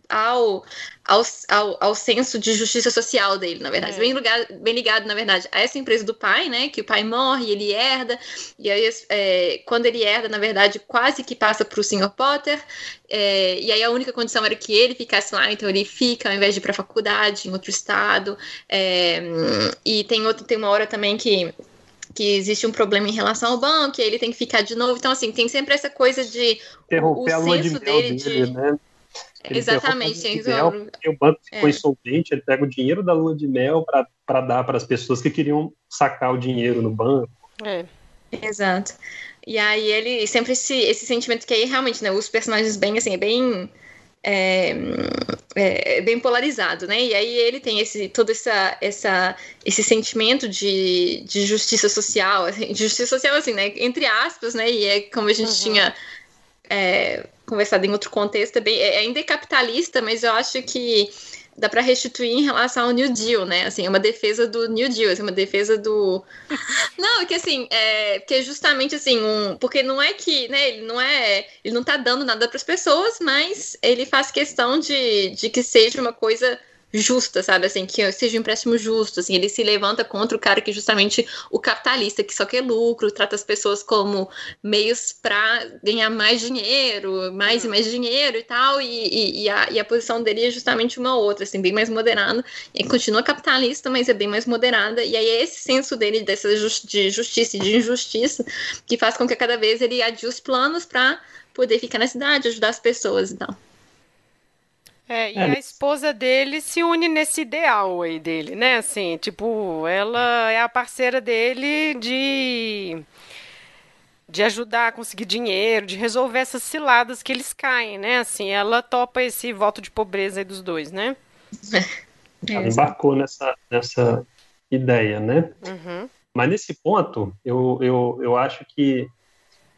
ao, ao, ao, ao senso de justiça social dele, na verdade. É. Bem, ligado, bem ligado, na verdade, a essa empresa do pai, né? Que o pai morre, ele herda, e aí é, quando ele herda, na verdade, quase que passa para o Sr. Potter, é, e aí a única condição era que ele ficasse lá, então ele fica ao invés de ir para a faculdade, em outro estado. É, e tem, outro, tem uma hora também que que existe um problema em relação ao banco, e aí ele tem que ficar de novo. Então, assim, tem sempre essa coisa de. Interromper o, a lua de mel dele, dele de... né? Ele Exatamente. Tem mel, o banco ficou é. insolvente, ele pega o dinheiro da lua de mel para dar para as pessoas que queriam sacar o dinheiro no banco. É. Exato. E aí ele sempre esse, esse sentimento que aí realmente, né, os personagens bem assim, é bem é, é, bem polarizado, né? E aí ele tem esse todo essa, essa esse sentimento de, de justiça social, assim, de justiça social assim, né? Entre aspas, né? E é como a gente uhum. tinha é, conversado em outro contexto, é, bem, é, ainda é capitalista, mas eu acho que dá para restituir em relação ao New Deal, né? Assim, é uma defesa do New Deal, assim, uma defesa do. Não, é que assim, é que é justamente assim, um, porque não é que, né, ele não é, ele não tá dando nada para as pessoas, mas ele faz questão de, de que seja uma coisa justa, sabe? Assim, que seja um empréstimo justo, assim, ele se levanta contra o cara que é justamente o capitalista, que só quer lucro, trata as pessoas como meios para ganhar mais dinheiro, mais e mais dinheiro e tal, e, e, e, a, e, a, posição dele é justamente uma outra, assim, bem mais moderada, e continua capitalista, mas é bem mais moderada, e aí é esse senso dele dessa just, de justiça e de injustiça que faz com que cada vez ele adie os planos para poder ficar na cidade, ajudar as pessoas e tal. É, e é. a esposa dele se une nesse ideal aí dele, né? Assim, tipo, ela é a parceira dele de de ajudar a conseguir dinheiro, de resolver essas ciladas que eles caem, né? Assim, ela topa esse voto de pobreza aí dos dois, né? Ela embarcou nessa, nessa ideia, né? Uhum. Mas nesse ponto, eu, eu, eu acho que,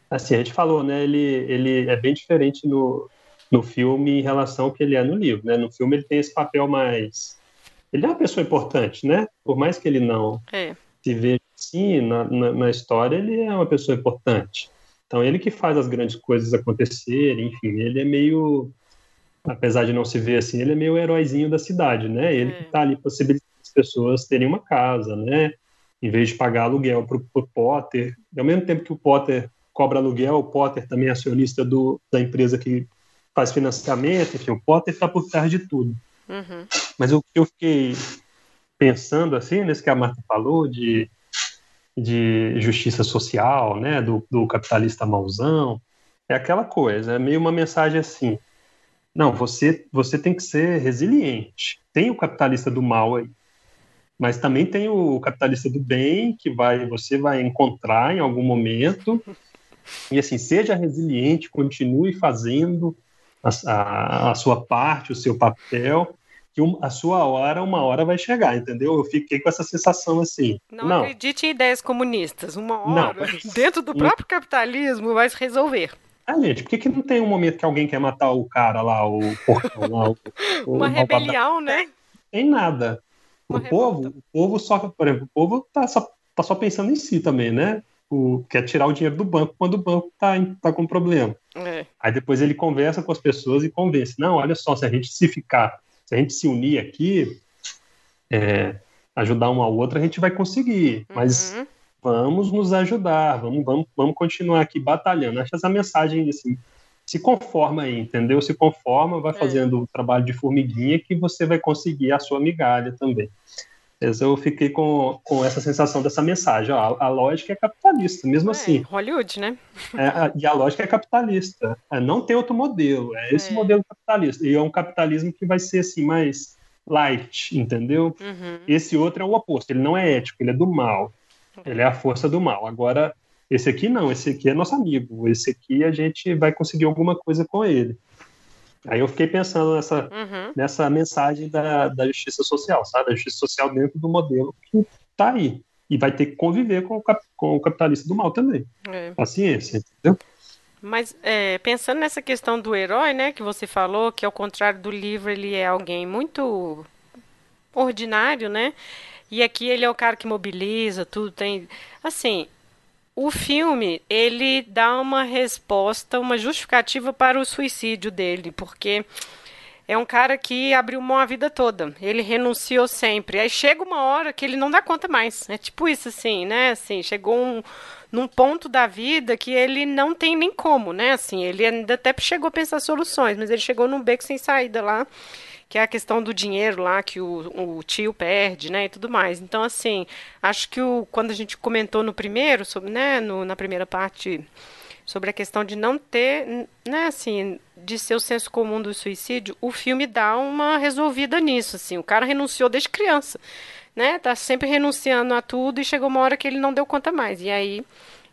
assim, a gente falou, né? Ele, ele é bem diferente no, no filme em relação ao que ele é no livro, né? No filme ele tem esse papel mais... Ele é uma pessoa importante, né? Por mais que ele não é. se veja assim, na, na, na, história ele é uma pessoa importante. Então ele que faz as grandes coisas acontecerem, enfim, ele é meio... Apesar de não se ver assim, ele é meio heróizinho da cidade, né? Ele é. que está ali possibilitando as pessoas terem uma casa, né? Em vez de pagar aluguel para o Potter. E ao mesmo tempo que o Potter cobra aluguel, o Potter também é acionista do, da empresa que faz financiamento, enfim, o Potter está por trás de tudo. Uhum. Mas o que eu fiquei pensando, assim, nesse que a Marta falou, de, de justiça social, né, do, do capitalista mauzão, é aquela coisa, é meio uma mensagem assim, não, você, você tem que ser resiliente. Tem o capitalista do mal aí, mas também tem o capitalista do bem que vai você vai encontrar em algum momento. E assim, seja resiliente, continue fazendo, a, a, sua parte, o seu papel, que a sua hora, uma hora vai chegar, entendeu? Eu fiquei com essa sensação assim. Não, não. acredite em ideias comunistas. Uma hora, não, dentro do próprio capitalismo, vai se resolver. Ah, gente, por que, que não tem um momento que alguém quer matar o cara lá, o portão lá? O, Uma o rebelião, né? Tem nada. Uma o povo, o povo só, por exemplo, o povo tá só, tá só pensando em si também, né? O, quer tirar o dinheiro do banco quando o banco está tá com problema. É. Aí depois ele conversa com as pessoas e convence. Não, olha só, se a gente se ficar, se a gente se unir aqui, é, ajudar um ao outro, a gente vai conseguir. Mas uhum. vamos nos ajudar, vamos, vamos, vamos continuar aqui batalhando. Acho essa mensagem assim, se conforma aí, entendeu? Se conforma, vai é. fazendo o trabalho de formiguinha que você vai conseguir a sua migalha também eu fiquei com, com essa sensação dessa mensagem. Ó, a, a lógica é capitalista, mesmo é, assim. Hollywood, né? É, a, e a lógica é capitalista. É, não tem outro modelo. É esse é. modelo capitalista. E é um capitalismo que vai ser assim mais light, entendeu? Uhum. Esse outro é o oposto. Ele não é ético, ele é do mal. Ele é a força do mal. Agora, esse aqui não. Esse aqui é nosso amigo. Esse aqui a gente vai conseguir alguma coisa com ele. Aí eu fiquei pensando nessa, uhum. nessa mensagem da, da justiça social, sabe? Da justiça social dentro do modelo que está aí. E vai ter que conviver com o, cap, com o capitalista do mal também. É. A ciência, entendeu? Mas é, pensando nessa questão do herói, né, que você falou, que ao contrário do livro ele é alguém muito ordinário, né? E aqui ele é o cara que mobiliza, tudo tem. Assim, o filme ele dá uma resposta, uma justificativa para o suicídio dele, porque é um cara que abriu mão a vida toda. Ele renunciou sempre. Aí chega uma hora que ele não dá conta mais. É tipo isso, assim, né? Assim, chegou um, num ponto da vida que ele não tem nem como, né? Assim, ele ainda até chegou a pensar soluções, mas ele chegou num beco sem saída lá que é a questão do dinheiro lá que o, o, tio perde, né, e tudo mais. Então, assim, acho que o, quando a gente comentou no primeiro, sobre, né, no, na primeira parte sobre a questão de não ter, né, assim, de ser o senso comum do suicídio, o filme dá uma resolvida nisso, assim, o cara renunciou desde criança, né, tá sempre renunciando a tudo e chegou uma hora que ele não deu conta mais, e aí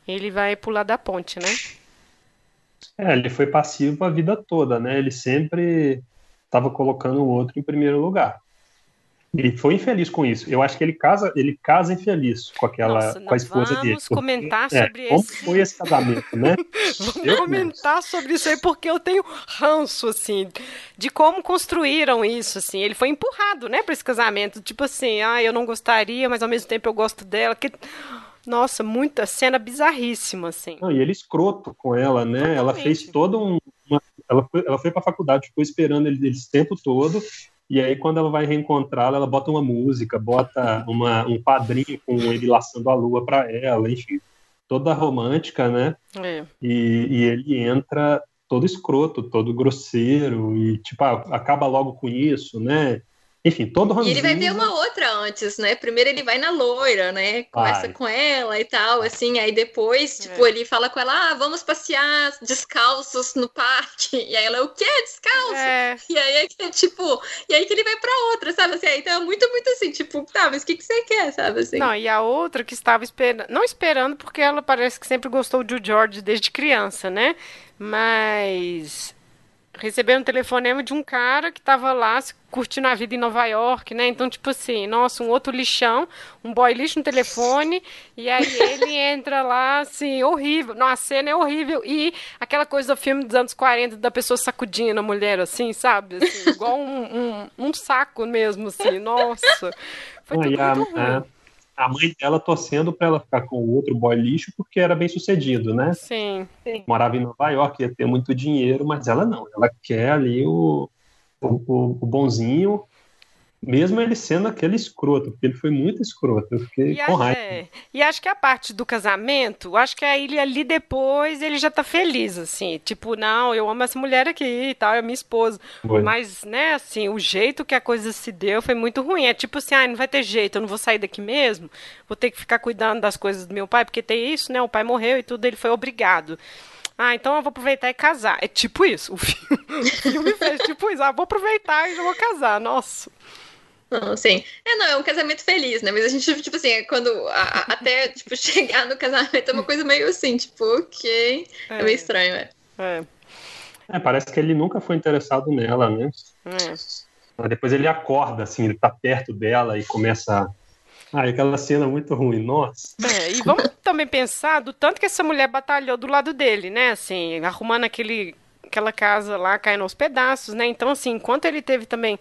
ele vai pular da ponte, né? É, ele foi passivo a vida toda, né, ele sempre estava colocando o outro em primeiro lugar. Ele foi infeliz com isso. Eu acho que ele casa, ele casa infeliz com aquela, Nossa, com a esposa vamos dele. Vamos comentar é, sobre como esse. Como foi esse casamento, né? vamos eu comentar mesmo. sobre isso aí porque eu tenho ranço assim de como construíram isso assim. Ele foi empurrado, né, para esse casamento, tipo assim, ah, eu não gostaria, mas ao mesmo tempo eu gosto dela. Que nossa, muita cena bizarríssima, assim. Não, e ele escroto com ela, né? Totalmente. Ela fez todo um. Ela foi, ela foi pra faculdade, ficou esperando ele, ele esse tempo todo. E aí, quando ela vai reencontrá-la, ela bota uma música, bota uma, um padrinho com ele laçando a lua para ela, enfim, toda romântica, né? É. E, e, ele entra todo escroto, todo grosseiro, e tipo, ah, acaba logo com isso, né? Enfim, todo ranzinho... E ele vai ver uma outra antes, né? Primeiro ele vai na loira, né? Conversa vai. com ela e tal, assim. Aí depois, tipo, é. ele fala com ela, ah, vamos passear descalços no parque. E aí ela, o quê? Descalço? É. E aí é que, tipo, e aí que ele vai pra outra, sabe? Assim, então é muito, muito assim, tipo, tá, mas o que, que você quer, sabe? Assim. Não, e a outra que estava esperando, não esperando, porque ela parece que sempre gostou de George desde criança, né? Mas recebendo um telefonema de um cara que tava lá curtindo a vida em Nova York, né? Então, tipo assim, nossa, um outro lixão, um boy lixo no telefone, e aí ele entra lá, assim, horrível. Não, a cena é horrível. E aquela coisa do filme dos anos 40, da pessoa sacudindo a mulher, assim, sabe? Assim, igual um, um, um, saco mesmo, assim, nossa. Foi tudo muito ruim. A, mãe dela torcendo para ela ficar com o outro boy lixo porque era bem sucedido, né? Sim, sim. Morava em Nova York, ia ter muito dinheiro, mas ela não. Ela quer ali o, o, o bonzinho mesmo ele sendo aquele escroto, porque ele foi muito escroto, eu fiquei e com raiva. É, e acho que a parte do casamento, acho que aí ele ali depois ele já tá feliz, assim, tipo, não, eu amo essa mulher aqui e tal, é minha esposa. Foi. Mas, né, assim, o jeito que a coisa se deu foi muito ruim. É tipo assim, ah, não vai ter jeito, eu não vou sair daqui mesmo, vou ter que ficar cuidando das coisas do meu pai, porque tem isso, né? O pai morreu e tudo, ele foi obrigado. Ah, então eu vou aproveitar e casar. É tipo isso. O filme, o filme fez tipo isso. Ah, vou aproveitar e já vou casar. Nossa. Não, sim. É, não, é um casamento feliz, né? Mas a gente, tipo assim, é quando a, até, tipo, chegar no casamento é uma coisa meio assim, tipo, ok. É, é meio estranho, é. é. É, parece que ele nunca foi interessado nela, né? É. Depois ele acorda, assim, ele tá perto dela e começa ah, aquela cena muito ruim, nossa. É, e vamos também pensar do tanto que essa mulher batalhou do lado dele, né? Assim, arrumando aquele, aquela casa lá caindo aos pedaços, né? Então, assim, enquanto ele teve também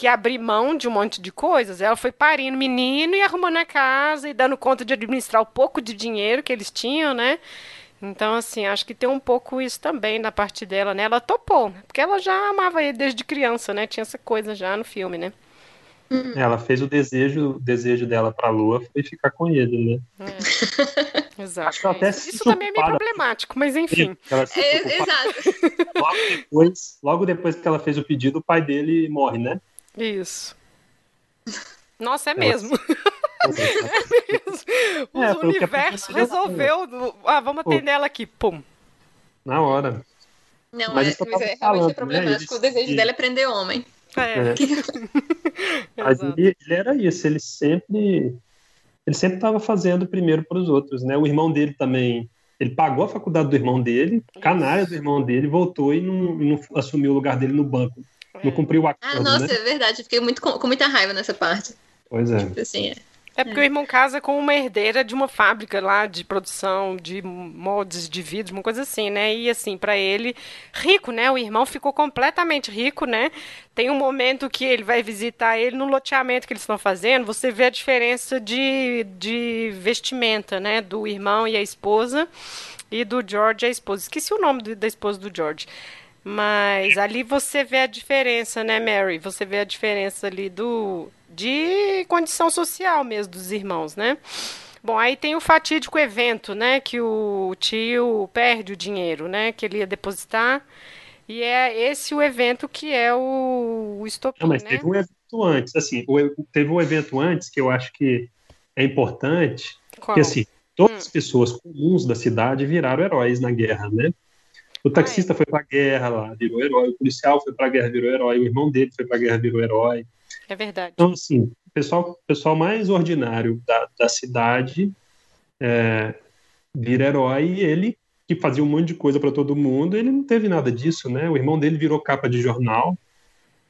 que abrir mão de um monte de coisas, ela foi parindo menino e arrumando a casa e dando conta de administrar o pouco de dinheiro que eles tinham, né? Então, assim, acho que tem um pouco isso também da parte dela, né? Ela topou, porque ela já amava ele desde criança, né? Tinha essa coisa já no filme, né? Uhum. Ela fez o desejo, o desejo dela para a Lua foi ficar com ele, né? É. Exato. É isso, isso também é meio problemático, mas enfim. É, exato. Logo depois, logo depois que ela fez o pedido, o pai dele morre, né? Isso. Nossa, é mesmo. é mesmo. O é, universo resolveu. Ah, vamos atender ela aqui. Pum. Na hora. Não, mas, é, mas é realmente né? problemático. Né? O desejo dela é prender homem. É. Mas ele, ele, era isso, ele sempre ele sempre estava fazendo primeiro para os outros, né? O irmão dele também, ele pagou a faculdade do irmão dele, canária do irmão dele, voltou e não, e não assumiu o lugar dele no banco. É. Não cumpriu o ah, acordo, Ah, nossa, né? é verdade, fiquei muito com, com, muita raiva nessa parte. Pois é. Tipo assim, é. É porque é. o irmão casa com uma herdeira de uma fábrica lá de produção de moldes de vidro, uma coisa assim, né? E assim, para ele, rico, né? O irmão ficou completamente rico, né? Tem um momento que ele vai visitar ele no loteamento que eles estão fazendo, você vê a diferença de, de vestimenta, né? Do irmão e a esposa e do George e a esposa. Esqueci o nome da esposa do George. Mas ali você vê a diferença, né, Mary? Você vê a diferença ali do de condição social mesmo dos irmãos, né? Bom, aí tem o fatídico evento, né, que o tio perde o dinheiro, né, que ele ia depositar. E é esse o evento que é o, o estopim, Não, mas né? teve um evento antes, assim, teve um evento antes que eu acho que é importante, Qual? que assim, todas Hum. as pessoas comuns da cidade viraram heróis na guerra, né? O taxista é. foi pra guerra lá, virou herói. O policial foi pra guerra, virou herói. O irmão dele foi pra guerra, virou herói. É verdade. Então, assim, o pessoal, pessoal mais ordinário da, da cidade é, vira herói e ele, que fazia um monte de coisa para todo mundo, ele não teve nada disso, né? O irmão dele virou capa de jornal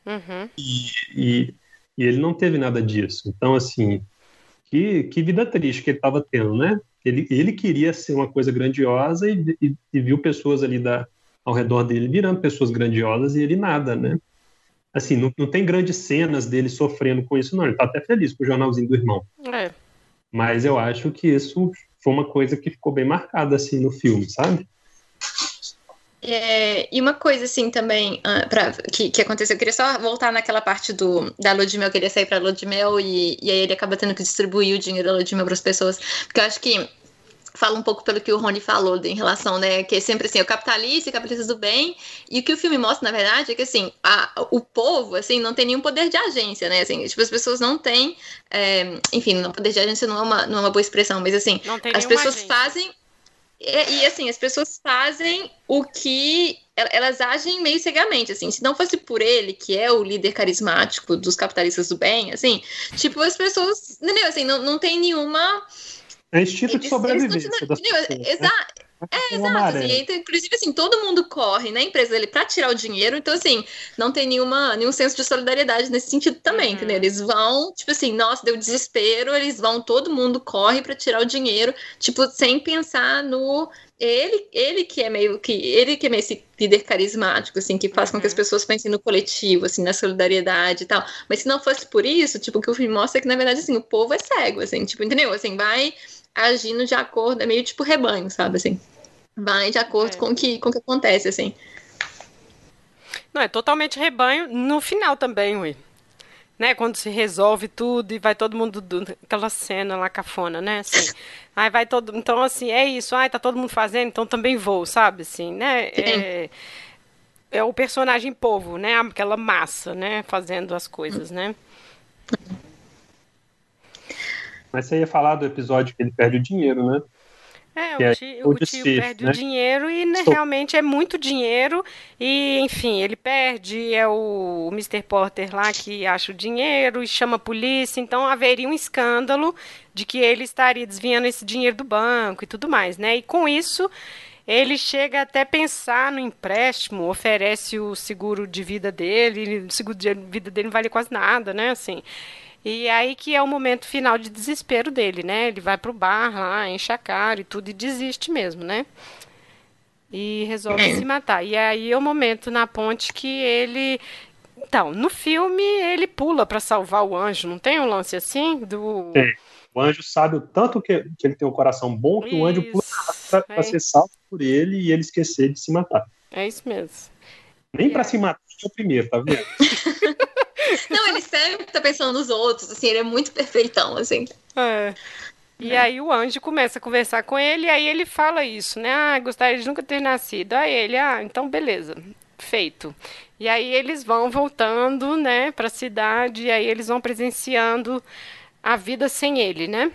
Uhum. e, e ele não teve nada disso. Então, assim, que, que vida triste que ele estava tendo, né? Ele, ele queria ser uma coisa grandiosa e, e, e viu pessoas ali da, ao redor dele virando pessoas grandiosas e ele nada, né? Assim, não, não tem grandes cenas dele sofrendo com isso, não. Ele tá até feliz com o jornalzinho do irmão. É. Mas eu acho que isso foi uma coisa que ficou bem marcada, assim, no filme, sabe? É, e uma coisa assim também ah, pra, que, que aconteceu, eu queria só voltar naquela parte do, da lua de mel, que ele ia sair pra lua de mel e, e aí ele acaba tendo que distribuir o dinheiro da lua de mel pras pessoas. Porque eu acho que fala um pouco pelo que o Rony falou em relação, né, que é sempre assim, o capitalista e o capitalista do bem, e o que o filme mostra, na verdade, é que assim, a, o povo, assim, não tem nenhum poder de agência, né, assim, tipo, as pessoas não têm, é, enfim, não, poder de agência não é, uma, não é uma boa expressão, mas assim, Não tem as pessoas agência. fazem e, e, assim, as pessoas fazem o que elas agem meio cegamente, assim. Se não fosse por ele, que é o líder carismático dos capitalistas do bem, assim, tipo, as pessoas, entendeu? Assim, não, não tem nenhuma. É instinto de sobrevivência eles das pessoas, né? É, exato. Assim, então, inclusive, assim, todo mundo corre na empresa dele pra tirar o dinheiro, então, assim, não tem nenhuma, nenhum senso de solidariedade nesse sentido também, Uhum. entendeu? Eles vão, tipo assim, nossa, deu desespero, eles vão, todo mundo corre pra tirar o dinheiro, tipo, sem pensar no. Ele, ele que é meio que. Ele que é meio esse líder carismático, assim, que faz com que as Uhum. pessoas pensem no coletivo, assim, na solidariedade e tal. Mas se não fosse por isso, tipo, o que o filme mostra é que, na verdade, assim, o povo é cego, assim, tipo, entendeu? Assim, vai agindo de acordo, é meio tipo rebanho, sabe, assim. Vai de acordo É. com o que, com que acontece, assim. Não, é totalmente rebanho no final também, ui. Né, quando se resolve tudo e vai todo mundo do- aquela cena lá cafona, né, assim. Aí vai todo, então assim, é isso, ai, tá todo mundo fazendo, então também vou, sabe, assim, né? É, é o personagem povo, né, aquela massa, né, fazendo as coisas, né? Mas você ia falar do episódio que ele perde o dinheiro, né? É, Que o é tio, o o tio perde né? o dinheiro e né, realmente é muito dinheiro e, enfim, ele perde, é o, o Mr. Porter lá que acha o dinheiro e chama a polícia, então haveria um escândalo de que ele estaria desviando esse dinheiro do banco e tudo mais, né? E com isso, ele chega até pensar no empréstimo, oferece o seguro de vida dele, o seguro de vida dele não vale quase nada, né? Assim, e aí que é o momento final de desespero dele, né? Ele vai pro bar lá, enche a cara e tudo e desiste mesmo, né? E resolve É. se matar. E aí é o momento na ponte que ele. Então, no filme ele pula pra salvar o anjo, não tem um lance assim? Do. Tem. O anjo sabe o tanto que, que ele tem um coração bom que o anjo pula Isso, pra, pra é, ser salvo por ele e ele esquecer de se matar. é isso mesmo. Nem pra aí? se matar é o primeiro, tá vendo? Não, ele sempre tá pensando nos outros, assim, ele é muito perfeitão, assim. É. E aí o anjo começa a conversar com ele, e aí ele fala isso, né? Ah, gostaria de nunca ter nascido. Aí ele, ah, então beleza, feito. E aí eles vão voltando, né, pra cidade, e aí eles vão presenciando a vida sem ele, né?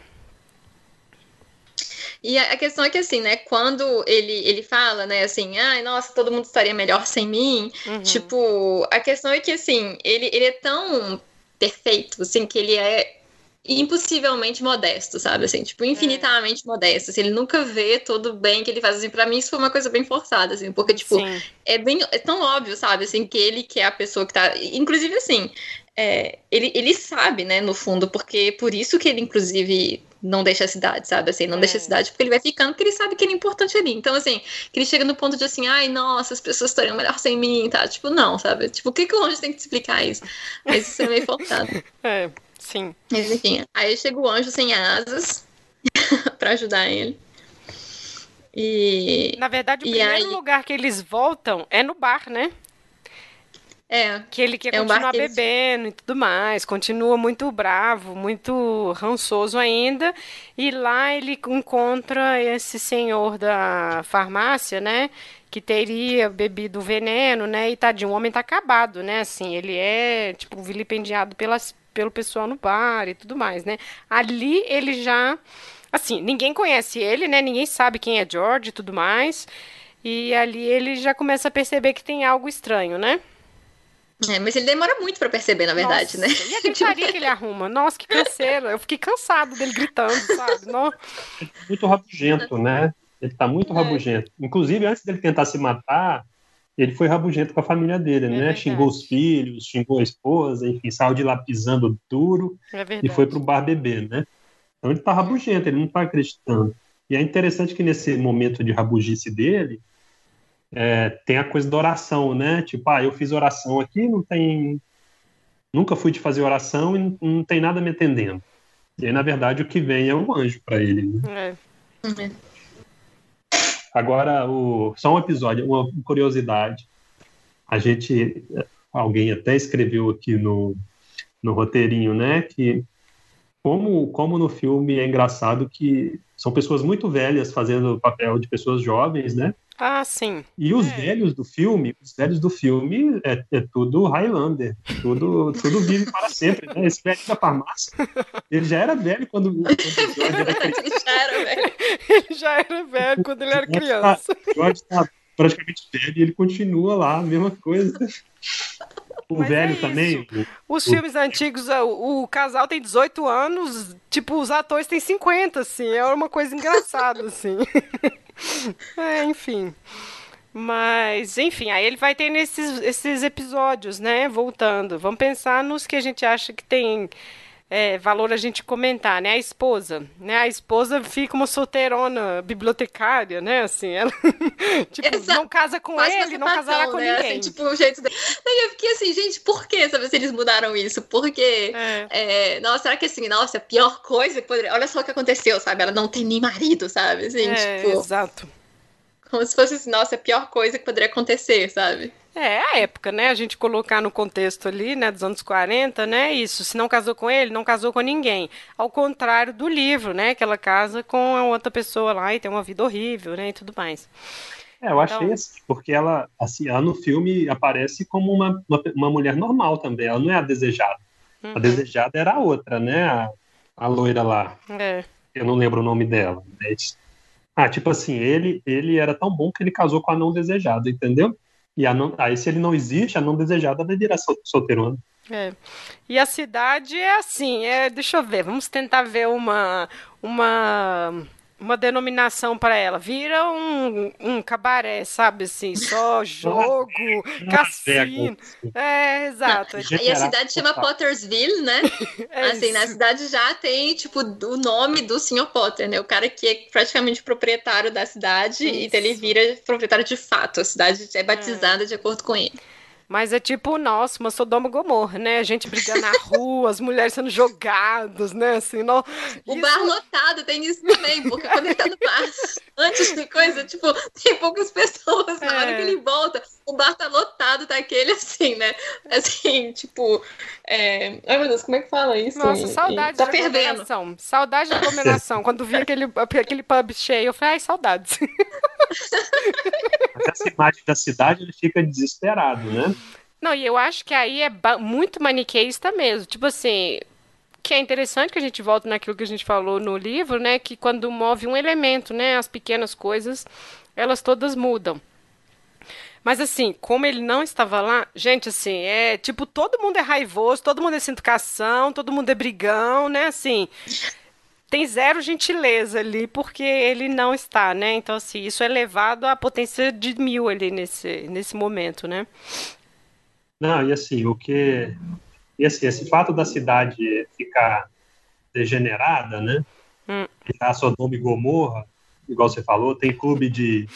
E a questão é que, assim, né, quando ele, ele fala, né, assim, ai, nossa, todo mundo estaria melhor sem mim, Uhum. tipo, a questão é que, assim, ele, ele é tão perfeito, assim, que ele é impossivelmente modesto, sabe, assim, tipo, infinitamente modesto, assim, ele nunca vê todo o bem que ele faz, assim, pra mim isso foi uma coisa bem forçada, assim, porque, tipo, Sim. é bem é tão óbvio, sabe, assim, que ele que é a pessoa que tá. Inclusive, assim, é, ele, ele sabe, né, no fundo, porque por isso que ele, inclusive, não deixa a cidade, sabe? Assim, não É. deixa a cidade, porque ele vai ficando, porque ele sabe que ele é importante ali. Então, assim, que ele chega no ponto de assim, ai, nossa, as pessoas estariam melhor sem mim, tá? Tipo, não, sabe? Tipo, o que, que o anjo tem que te explicar isso? Mas isso é meio forçado. É, sim. Mas enfim, aí chega o anjo sem asas pra ajudar ele. E. Na verdade, o primeiro aí- lugar que eles voltam é no bar, né? É. Que ele quer É continuar bebendo e tudo mais, continua muito bravo, muito rançoso ainda. E lá ele encontra esse senhor da farmácia, né? Que teria bebido veneno, né? E tadinho, o homem tá acabado, né? Assim, ele é, tipo, vilipendiado pelas, pelo pessoal no bar e tudo mais, né? Ali ele já. Assim, ninguém conhece ele, né? Ninguém sabe quem é George e tudo mais. E ali ele já começa a perceber que tem algo estranho, né? É, mas ele demora muito pra perceber, na verdade, Nossa, né? E a gritaria que ele arruma? Nossa, que canseira. Eu fiquei cansado dele gritando, sabe? No- Muito rabugento, né? Ele tá muito É. rabugento. Inclusive, antes dele tentar se matar, ele foi rabugento com a família dele, né? É verdade. Xingou os filhos, xingou a esposa, enfim, saiu de lá pisando duro É e foi pro bar beber, né? Então ele tá rabugento, ele não tá acreditando. E é interessante que nesse momento de rabugice dele, é, tem a coisa da oração, né? Tipo, ah, eu fiz oração aqui, não tem. Nunca fui de fazer oração e não, não tem nada me atendendo. E aí, na verdade, o que vem é um anjo para ele. Né? É. Agora, o, só um episódio, uma curiosidade. A gente, alguém até escreveu aqui no, no roteirinho, né? Que como, como no filme é engraçado que são pessoas muito velhas fazendo o papel de pessoas jovens, né? Ah, sim. E os É. velhos do filme, os velhos do filme é, é tudo Highlander, tudo, tudo vive para sempre, né? Esse velho da farmácia, ele já era velho quando, quando o George era criança. Ele já era, velho. Ele já era velho quando ele era criança. O George está praticamente velho e ele continua lá, a mesma coisa. O Mas velho é também, o- Os filmes antigos, o, o casal tem 18 anos, tipo, os atores têm 50, assim. É uma coisa engraçada, assim. é, enfim. Mas, enfim, aí ele vai ter nesses esses episódios, né? Voltando. Vamos pensar nos que a gente acha que tem é, valor a gente comentar, né? A esposa, né? A esposa fica uma solteirona bibliotecária, né? Assim, ela tipo, não casa com ele, não casará com né? ninguém. Assim, tipo, o jeito dele. Daí eu fiquei assim, gente, por que, sabe, se eles mudaram isso? Porque, É. é, nossa, será que assim, nossa, a pior coisa que poderia... Olha só o que aconteceu, sabe? Ela não tem nem marido, sabe? Assim, É, tipo, exato. como se fosse assim, nossa, a pior coisa que poderia acontecer, sabe? É, a época, né? A gente colocar no contexto ali, né, dos anos 40, né? Isso, se não casou com ele, não casou com ninguém. Ao contrário do livro, né? Que ela casa com a outra pessoa lá e tem uma vida horrível, né? E tudo mais. É, eu achei Então- assim, porque ela, assim, ela no filme aparece como uma, uma, uma mulher normal também, ela não é a desejada. A Uhum. desejada era a outra, né? A, a loira lá, É, eu não lembro o nome dela. Mas... Ah, tipo assim, ele, ele era tão bom que ele casou com a não desejada, entendeu? E não, aí, se ele não existe, a não desejada vai virar sol- solteirona. é. E a cidade é assim, é, deixa eu ver, vamos tentar ver uma uma uma denominação para ela. Vira um, um cabaré, sabe assim, só jogo, cassino. É, exato. Aí a cidade chama Pottersville, né? É assim, na isso. cidade já tem, tipo, o nome do Sr. Potter, né? O cara que é praticamente proprietário da cidade, Isso. então ele vira proprietário de fato. A cidade é batizada de acordo com ele. Mas é tipo, nossa, uma Sodoma Gomorra, né? A gente brigando na rua, as mulheres sendo jogadas, né? Assim, não... O Isso- bar lotado tem isso também, porque quando ele tá no bar, antes de coisa, tipo, tem poucas pessoas. Na hora É. que ele volta, o bar tá lotado, tá aquele assim, né? Assim, tipo. é, Ai, meu Deus, como é que fala isso? Nossa, saudade Tá de aglomeração. Saudade de aglomeração. Quando vi aquele, aquele pub cheio, eu falei, ai, saudades. Mas essa imagem da cidade, ele fica desesperado, né? Não, e eu acho que aí é muito maniqueísta mesmo. Tipo assim, que é interessante que a gente volta naquilo que a gente falou no livro, né? Que quando move um elemento, né? As pequenas coisas, elas todas mudam. Mas assim, como ele não estava lá, gente, assim, é tipo, todo mundo é raivoso, todo mundo é sem educação, todo mundo é brigão, né? Assim, tem zero gentileza ali, porque ele não está, né? Então, assim, isso é levado à potência de mil ali nesse, nesse momento, né? Não, e assim, o que. E assim, esse fato da cidade ficar degenerada, né? Hum. Ficar Sodoma e Gomorra, igual você falou, tem clube de,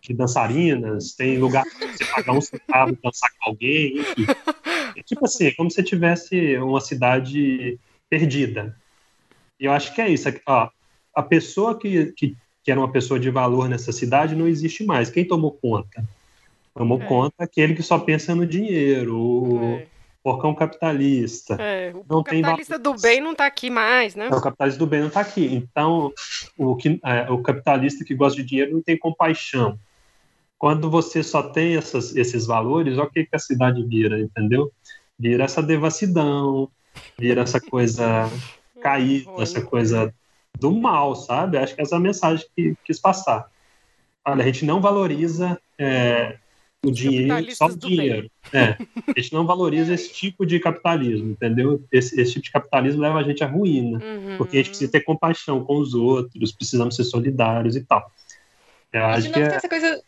de dançarinas, tem lugar pra você pagar um centavo dançar com alguém, enfim. É tipo assim, é como se tivesse uma cidade perdida. E eu acho que é isso. é ó, a pessoa que, que que era uma pessoa de valor nessa cidade, não existe mais. Quem tomou conta? Tomou é. conta aquele que só pensa no dinheiro, o é. porcão capitalista. É. O não capitalista do bem não está aqui mais, né? o capitalista do bem não está aqui. Então, o, que, é, o capitalista que gosta de dinheiro não tem compaixão. Quando você só tem essas, esses valores, o que, que a cidade vira, entendeu? Vira essa devassidão, vira essa coisa caída, essa coisa do mal, sabe? Acho que essa é a mensagem que quis passar. Olha, a gente não valoriza é, o dinheiro, só o dinheiro. É, a gente não valoriza esse tipo de capitalismo, entendeu? Esse, esse, tipo de capitalismo leva a gente à ruína, uhum. porque a gente precisa ter compaixão com os outros, precisamos ser solidários e tal. Eu acho que é... essa coisa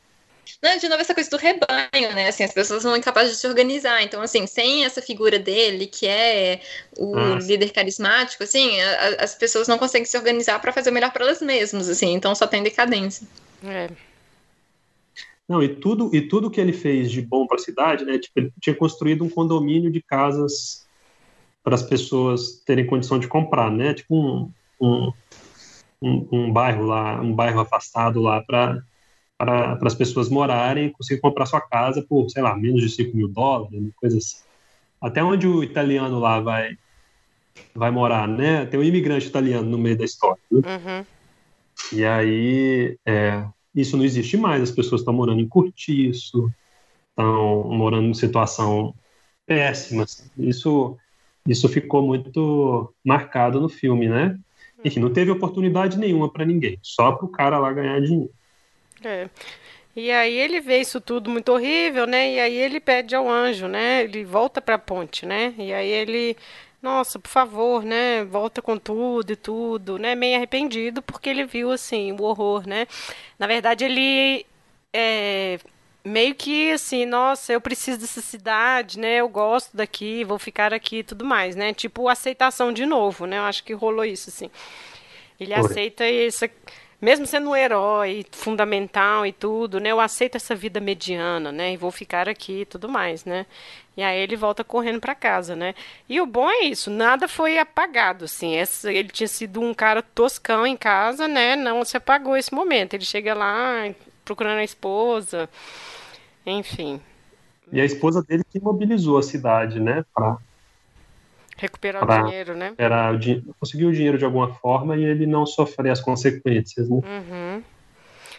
não, de novo, essa coisa do rebanho, né? Assim, as pessoas são incapazes de se organizar. Então, assim, sem essa figura dele, que é o Nossa. líder carismático, assim, a, as pessoas não conseguem se organizar para fazer o melhor para elas mesmas, assim. Então, só tem decadência. É. Não, e tudo, e tudo que ele fez de bom para a cidade, né? Tipo, ele tinha construído um condomínio de casas para as pessoas terem condição de comprar, né? Tipo um, um, um, um bairro lá, um bairro afastado lá para para as pessoas morarem e conseguir comprar sua casa por, sei lá, menos de 5 mil dólares, coisa assim. Até onde o italiano lá vai, vai morar, né? Tem um imigrante italiano no meio da história. Né? Uhum. E aí, é, isso não existe mais. As pessoas estão morando em cortiço, estão morando em situação péssima. Isso, isso ficou muito marcado no filme, né? Enfim, não teve oportunidade nenhuma para ninguém, só para o cara lá ganhar dinheiro. É. E aí ele vê isso tudo muito horrível, né? E aí ele pede ao anjo, né? Ele volta para a ponte, né? E aí ele, nossa, por favor, né? Volta com tudo e tudo, né? Meio arrependido porque ele viu assim o horror, né? Na verdade ele é, meio que assim, nossa, eu preciso dessa cidade, né? Eu gosto daqui, vou ficar aqui e tudo mais, né? Tipo aceitação de novo, né? Eu acho que rolou isso assim. Ele Oi. aceita essa mesmo sendo um herói fundamental e tudo, né? Eu aceito essa vida mediana, né? E vou ficar aqui e tudo mais, né? E aí ele volta correndo para casa, né? E o bom é isso, nada foi apagado, assim. Esse, ele tinha sido um cara toscão em casa, né? Não se apagou esse momento. Ele chega lá procurando a esposa, enfim. E a esposa dele que mobilizou a cidade, né? Pra Recuperar o dinheiro, né? Era conseguir o dinheiro de alguma forma e ele não sofrer as consequências, né? Uhum.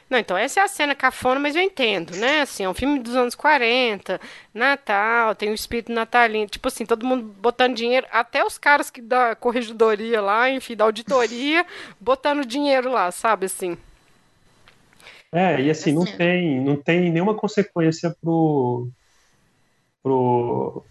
Não, então essa é a cena cafona, mas eu entendo, né? Assim, é um filme dos anos 40, Natal, tem o espírito natalino. Tipo assim, todo mundo botando dinheiro, até os caras que da corregedoria lá, enfim, da auditoria, botando dinheiro lá, sabe assim? É, e assim, não assim. tem, não tem nenhuma consequência pro, pro,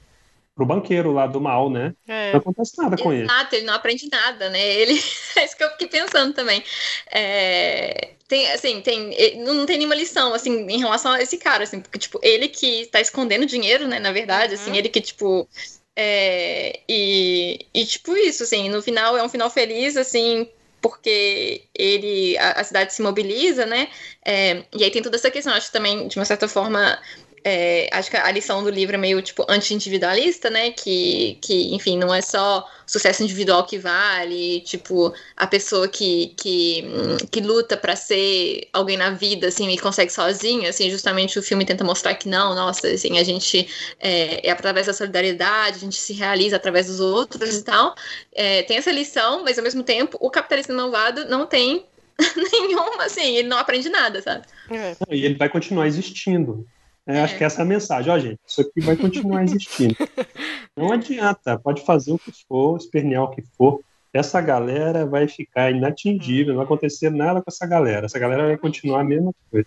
pro banqueiro lá do mal, né? É. Não acontece nada com ele. Exato, ele não aprende nada, né? Ele é isso que eu fiquei pensando também. É... Tem, assim, tem, não tem nenhuma lição, assim, em relação a esse cara, assim, porque, tipo, ele que tá escondendo dinheiro, né, na verdade, assim, uhum. assim, ele que, tipo, é, e, e, tipo, isso, assim, no final é um final feliz, assim, porque ele, a, a cidade se mobiliza, né, é, e aí tem toda essa questão, acho que também, de uma certa forma, é, acho que a lição do livro é meio tipo anti-individualista, né? Que, que, enfim, não é só sucesso individual que vale, tipo, a pessoa que, que, que luta para ser alguém na vida, assim, e consegue sozinha, assim, justamente o filme tenta mostrar que não, nossa, assim, a gente é, é através da solidariedade, a gente se realiza através dos outros e tal. É, tem essa lição, mas ao mesmo tempo, o capitalismo malvado não tem nenhuma, assim, ele não aprende nada, sabe? É. E ele vai continuar existindo. É, acho que essa é a mensagem. Ó, gente, isso aqui vai continuar existindo. Não adianta, pode fazer o que for, espernear o que for. Essa galera vai ficar inatingível, não vai acontecer nada com essa galera. Essa galera vai continuar a mesma coisa.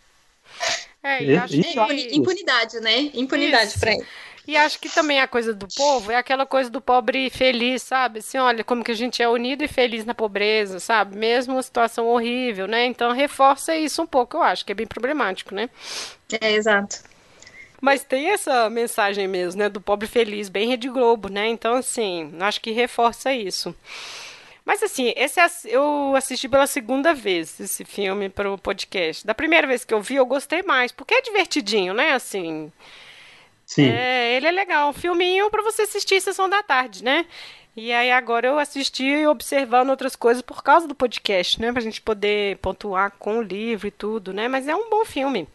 É, e, acho que... Impunidade, né? Impunidade para ele. E acho que também a coisa do povo é aquela coisa do pobre feliz, sabe? Assim, olha, como que a gente é unido e feliz na pobreza, sabe? Mesmo uma situação horrível, né? Então reforça isso um pouco, eu acho, que é bem problemático, né? É, exato. Mas tem essa mensagem mesmo, né? Do pobre feliz, bem Rede Globo, né? Então, assim, acho que reforça isso. Mas assim, esse eu assisti pela segunda vez esse filme para o podcast. Da primeira vez que eu vi, eu gostei mais, porque é divertidinho, né? Assim. Sim. É, ele é legal, um filminho para você assistir sessão da tarde, né? E aí agora eu assisti observando outras coisas por causa do podcast, né? Pra gente poder pontuar com o livro e tudo, né? Mas é um bom filme.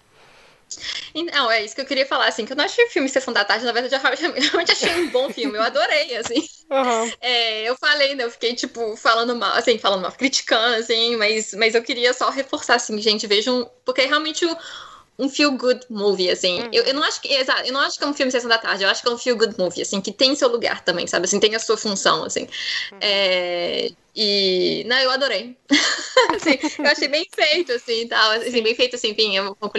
Não, é isso que eu queria falar, assim, que eu não achei o filme Sessão da Tarde, na verdade, eu realmente achei um bom filme, eu adorei, assim. Uhum. É, eu falei, né, eu fiquei, tipo, falando mal, assim, falando mal, criticando, assim, mas, mas eu queria só reforçar, assim, gente, vejam, porque realmente o um feel good movie, assim. Uhum. Eu, eu não acho que. Exato, eu não acho que é um filme Sessão da Tarde, eu acho que é um feel good movie, assim, que tem seu lugar também, sabe? Assim, tem a sua função, assim. Uhum. É, e. Não, eu adorei. assim, eu achei bem feito, assim, e tal. Assim, bem feito, assim, enfim, eu vou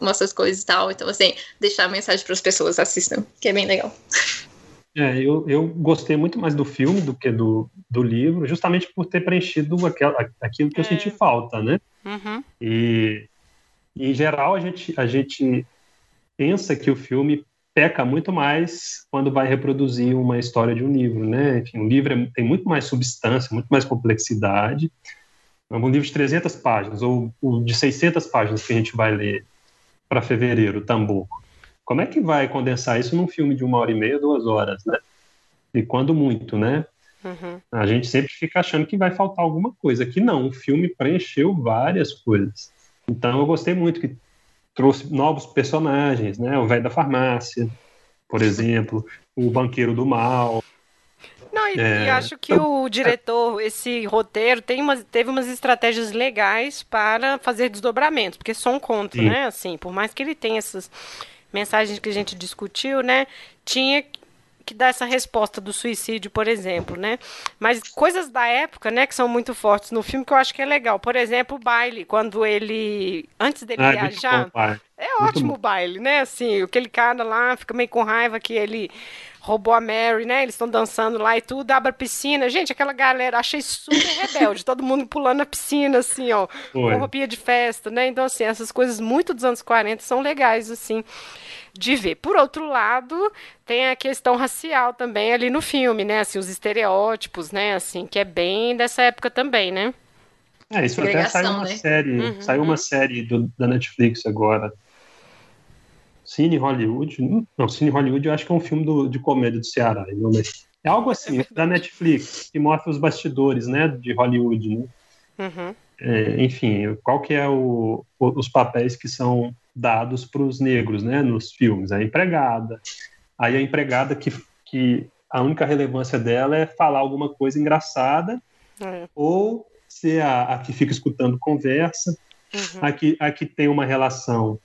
mostra as coisas e tal. Então, assim, deixar a mensagem para as pessoas assistam, que é bem legal. É, eu, eu gostei muito mais do filme do que do, do livro, justamente por ter preenchido aquela, aquilo que é. eu senti falta, né? Uhum. E em geral, a gente, a gente pensa que o filme peca muito mais quando vai reproduzir uma história de um livro, né? Enfim, um livro é, tem muito mais substância, muito mais complexidade. Um livro de 300 páginas ou o de 600 páginas que a gente vai ler para fevereiro, Tambor. Como é que vai condensar isso num filme de uma hora e meia, duas horas, né? E quando muito, né? Uhum. A gente sempre fica achando que vai faltar alguma coisa. Aqui não, o filme preencheu várias coisas. Então eu gostei muito que trouxe novos personagens, né? O velho da farmácia, por exemplo, o banqueiro do mal. Não, e, é... acho que o diretor, esse roteiro, tem umas, teve umas estratégias legais para fazer desdobramentos, porque só um conto, Sim. né? Assim, por mais que ele tenha essas mensagens que a gente discutiu, né? Tinha que dá essa resposta do suicídio, por exemplo, né? Mas coisas da época, né, que são muito fortes no filme que eu acho que é legal. Por exemplo, o baile, quando ele antes dele ah, viajar, é ótimo o baile, né? Assim, aquele cara lá fica meio com raiva que ele roubou a Mary, né? Eles estão dançando lá e tudo, abre a piscina. Gente, aquela galera, achei super rebelde, todo mundo pulando na piscina, assim, ó, Foi. com roupinha de festa, né? Então, assim, essas coisas muito dos anos 40 são legais, assim de ver. Por outro lado, tem a questão racial também ali no filme, né? Assim, os estereótipos, né? Assim, que é bem dessa época também, né? É, isso até saiu uma né? série, uhum, saiu uma série do, da Netflix agora. Cine Hollywood. Não, Cine Hollywood eu acho que é um filme do, de comédia do Ceará. Não, mas é algo assim, da Netflix, que mostra os bastidores, né, de Hollywood, né? Uhum. É, enfim, qual que é o, os papéis que são dados para os negros, né, nos filmes. A empregada. Aí a empregada que, que a única relevância dela é falar alguma coisa engraçada é. ou ser a, a, que fica escutando conversa, uhum. a, que, a que tem uma relação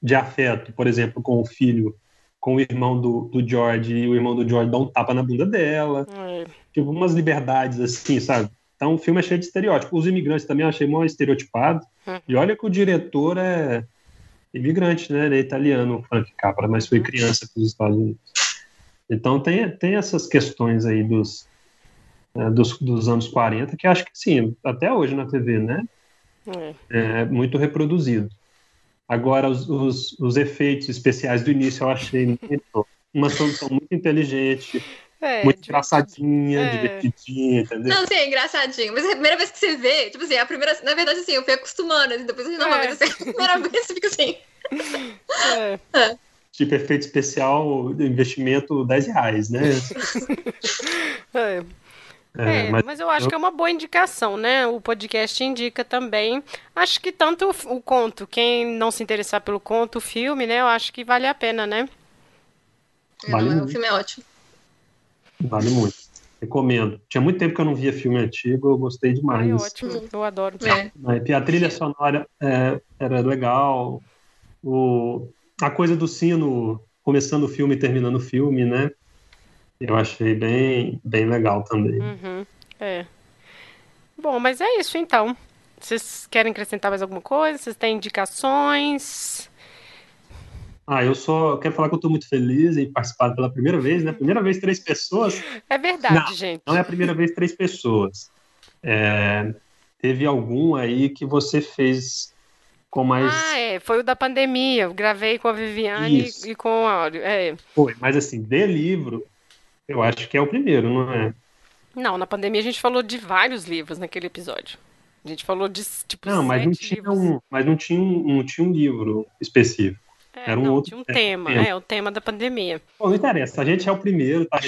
de afeto, por exemplo, com o filho, com o irmão do, do George, e o irmão do George dá um tapa na bunda dela. É. Tipo, umas liberdades assim, sabe? Então o filme é cheio de estereótipos. Os imigrantes também eu achei mó estereotipado. Uhum. E olha que o diretor é imigrante, né? Ele é italiano, Frank Capra, mas foi uhum. criança nos Estados Unidos. Então tem, tem essas questões aí dos, é, dos, dos, anos 40 que acho que sim, até hoje na TV, né? É, é muito reproduzido. Agora, os, os, os, efeitos especiais do início eu achei uma solução muito inteligente. É, muito engraçadinha, é. divertidinha, entendeu? Não, sim, é engraçadinho. Mas a primeira vez que você vê, tipo assim, a primeira. Na verdade, assim, eu fui acostumando, assim, depois não, é. assim, a primeira vez você fica assim. É. é. Tipo, efeito especial, investimento 10 reais, né? é. É, mas, mas, eu acho eu... que é uma boa indicação, né? O podcast indica também. Acho que tanto o, o, conto, quem não se interessar pelo conto, o filme, né? Eu acho que vale a pena, né? Vale não, o filme é ótimo. Vale muito. Recomendo. Tinha muito tempo que eu não via filme antigo, eu gostei demais. É ótimo, eu adoro. É. A trilha sonora é, era legal. O, a coisa do sino começando o filme e terminando o filme, né? Eu achei bem, bem legal também. Uhum, é. Bom, mas é isso então. Vocês querem acrescentar mais alguma coisa? Vocês têm indicações? Ah, eu só quero falar que eu estou muito feliz em participar pela primeira vez, né? Primeira vez três pessoas. É verdade, não, gente. Não é a primeira vez três pessoas. É, teve algum aí que você fez com mais. Ah, é. Foi o da pandemia. Eu gravei com a Viviane Isso. e, com o. É. Foi, mas assim, de livro, eu acho que é o primeiro, não é? Não, na pandemia a gente falou de vários livros naquele episódio. A gente falou de tipo. Não, mas não tinha livros. um, mas não tinha um, não tinha um livro específico. É, Era um não, outro tinha um tema, tema, é o tema da pandemia. Bom, não interessa, a gente é o primeiro, tá?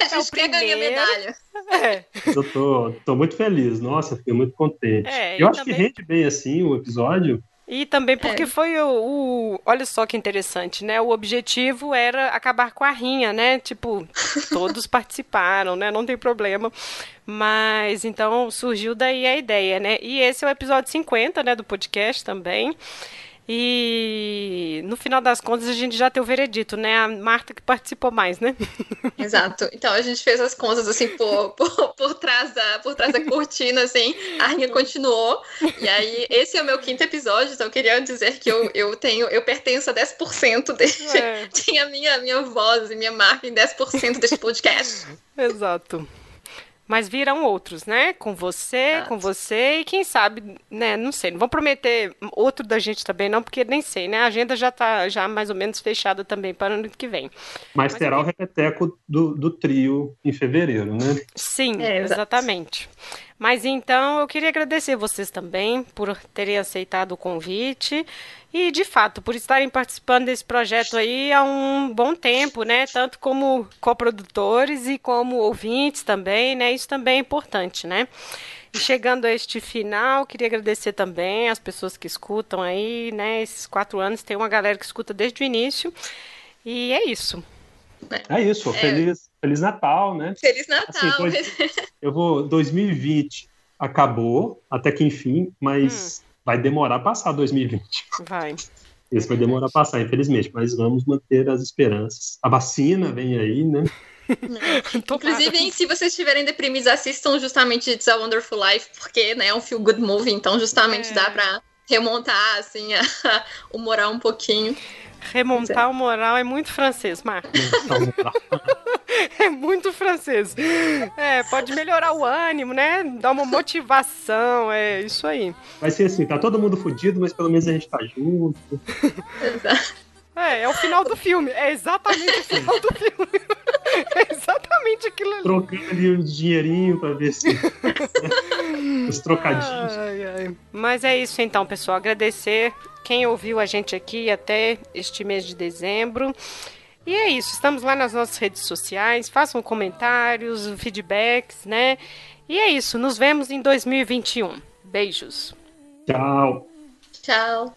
a gente quer ganhar medalha. É. Eu tô, tô muito feliz, nossa, fiquei muito contente. É, eu acho também... que rende bem assim o episódio. E também porque é. foi o, o, Olha só que interessante, né? O objetivo era acabar com a rinha, né? Tipo, todos participaram, né? Não tem problema. Mas então surgiu daí a ideia, né? E esse é o episódio 50, né? Do podcast também. E no final das contas a gente já tem o veredito, né? A Marta que participou mais, né? Exato. Então a gente fez as contas assim por, por, por, trás, da, por trás da cortina, assim, a rinha continuou. E aí, esse é o meu quinto episódio, então eu queria dizer que eu, eu tenho, eu pertenço a 10% deste. É. Tinha minha, minha voz e minha marca em 10% deste podcast. Exato. Mas virão outros, né? Com você, ah, com você e quem sabe, né? Não sei, não vou prometer outro da gente também não, porque nem sei, né? A agenda já está já mais ou menos fechada também para o ano que vem. Mas, Mas terá o repeteco do, do trio em fevereiro, né? Sim, é, exatamente. Mas então eu queria agradecer vocês também por terem aceitado o convite e, de fato, por estarem participando desse projeto aí há um bom tempo, né? Tanto como coprodutores e como ouvintes também, né? Isso também é importante, né? E chegando a este final, queria agradecer também as pessoas que escutam aí, né? Esses quatro anos, tem uma galera que escuta desde o início. E é isso. É isso, é. feliz, feliz Natal, né? Feliz Natal. Assim, dois, eu vou, 2020 acabou, até que enfim, mas hum vai demorar a passar 2020. Vai. Isso vai demorar a passar, infelizmente, mas vamos manter as esperanças. A vacina vem aí, né? Inclusive, se vocês estiverem deprimidos, assistam justamente It's a Wonderful Life, porque né, é um feel good movie, então justamente é. dá pra remontar assim, a, a, o moral um pouquinho. Remontar o moral é muito francês, Marcos. é muito francês. É, pode melhorar o ânimo, né? Dar uma motivação, é isso aí. Vai ser assim, tá todo mundo fudido, mas pelo menos a gente tá junto. Exato. É, é o final do filme. É exatamente o final do filme. É exatamente aquilo ali. Trocando ali um dinheirinho pra ver se. Os trocadinhos. Ai, ai. Mas é isso então, pessoal. Agradecer quem ouviu a gente aqui até este mês de dezembro. E é isso, estamos lá nas nossas redes sociais, façam comentários, feedbacks, né? E é isso, nos vemos em 2021. Beijos. Tchau. Tchau.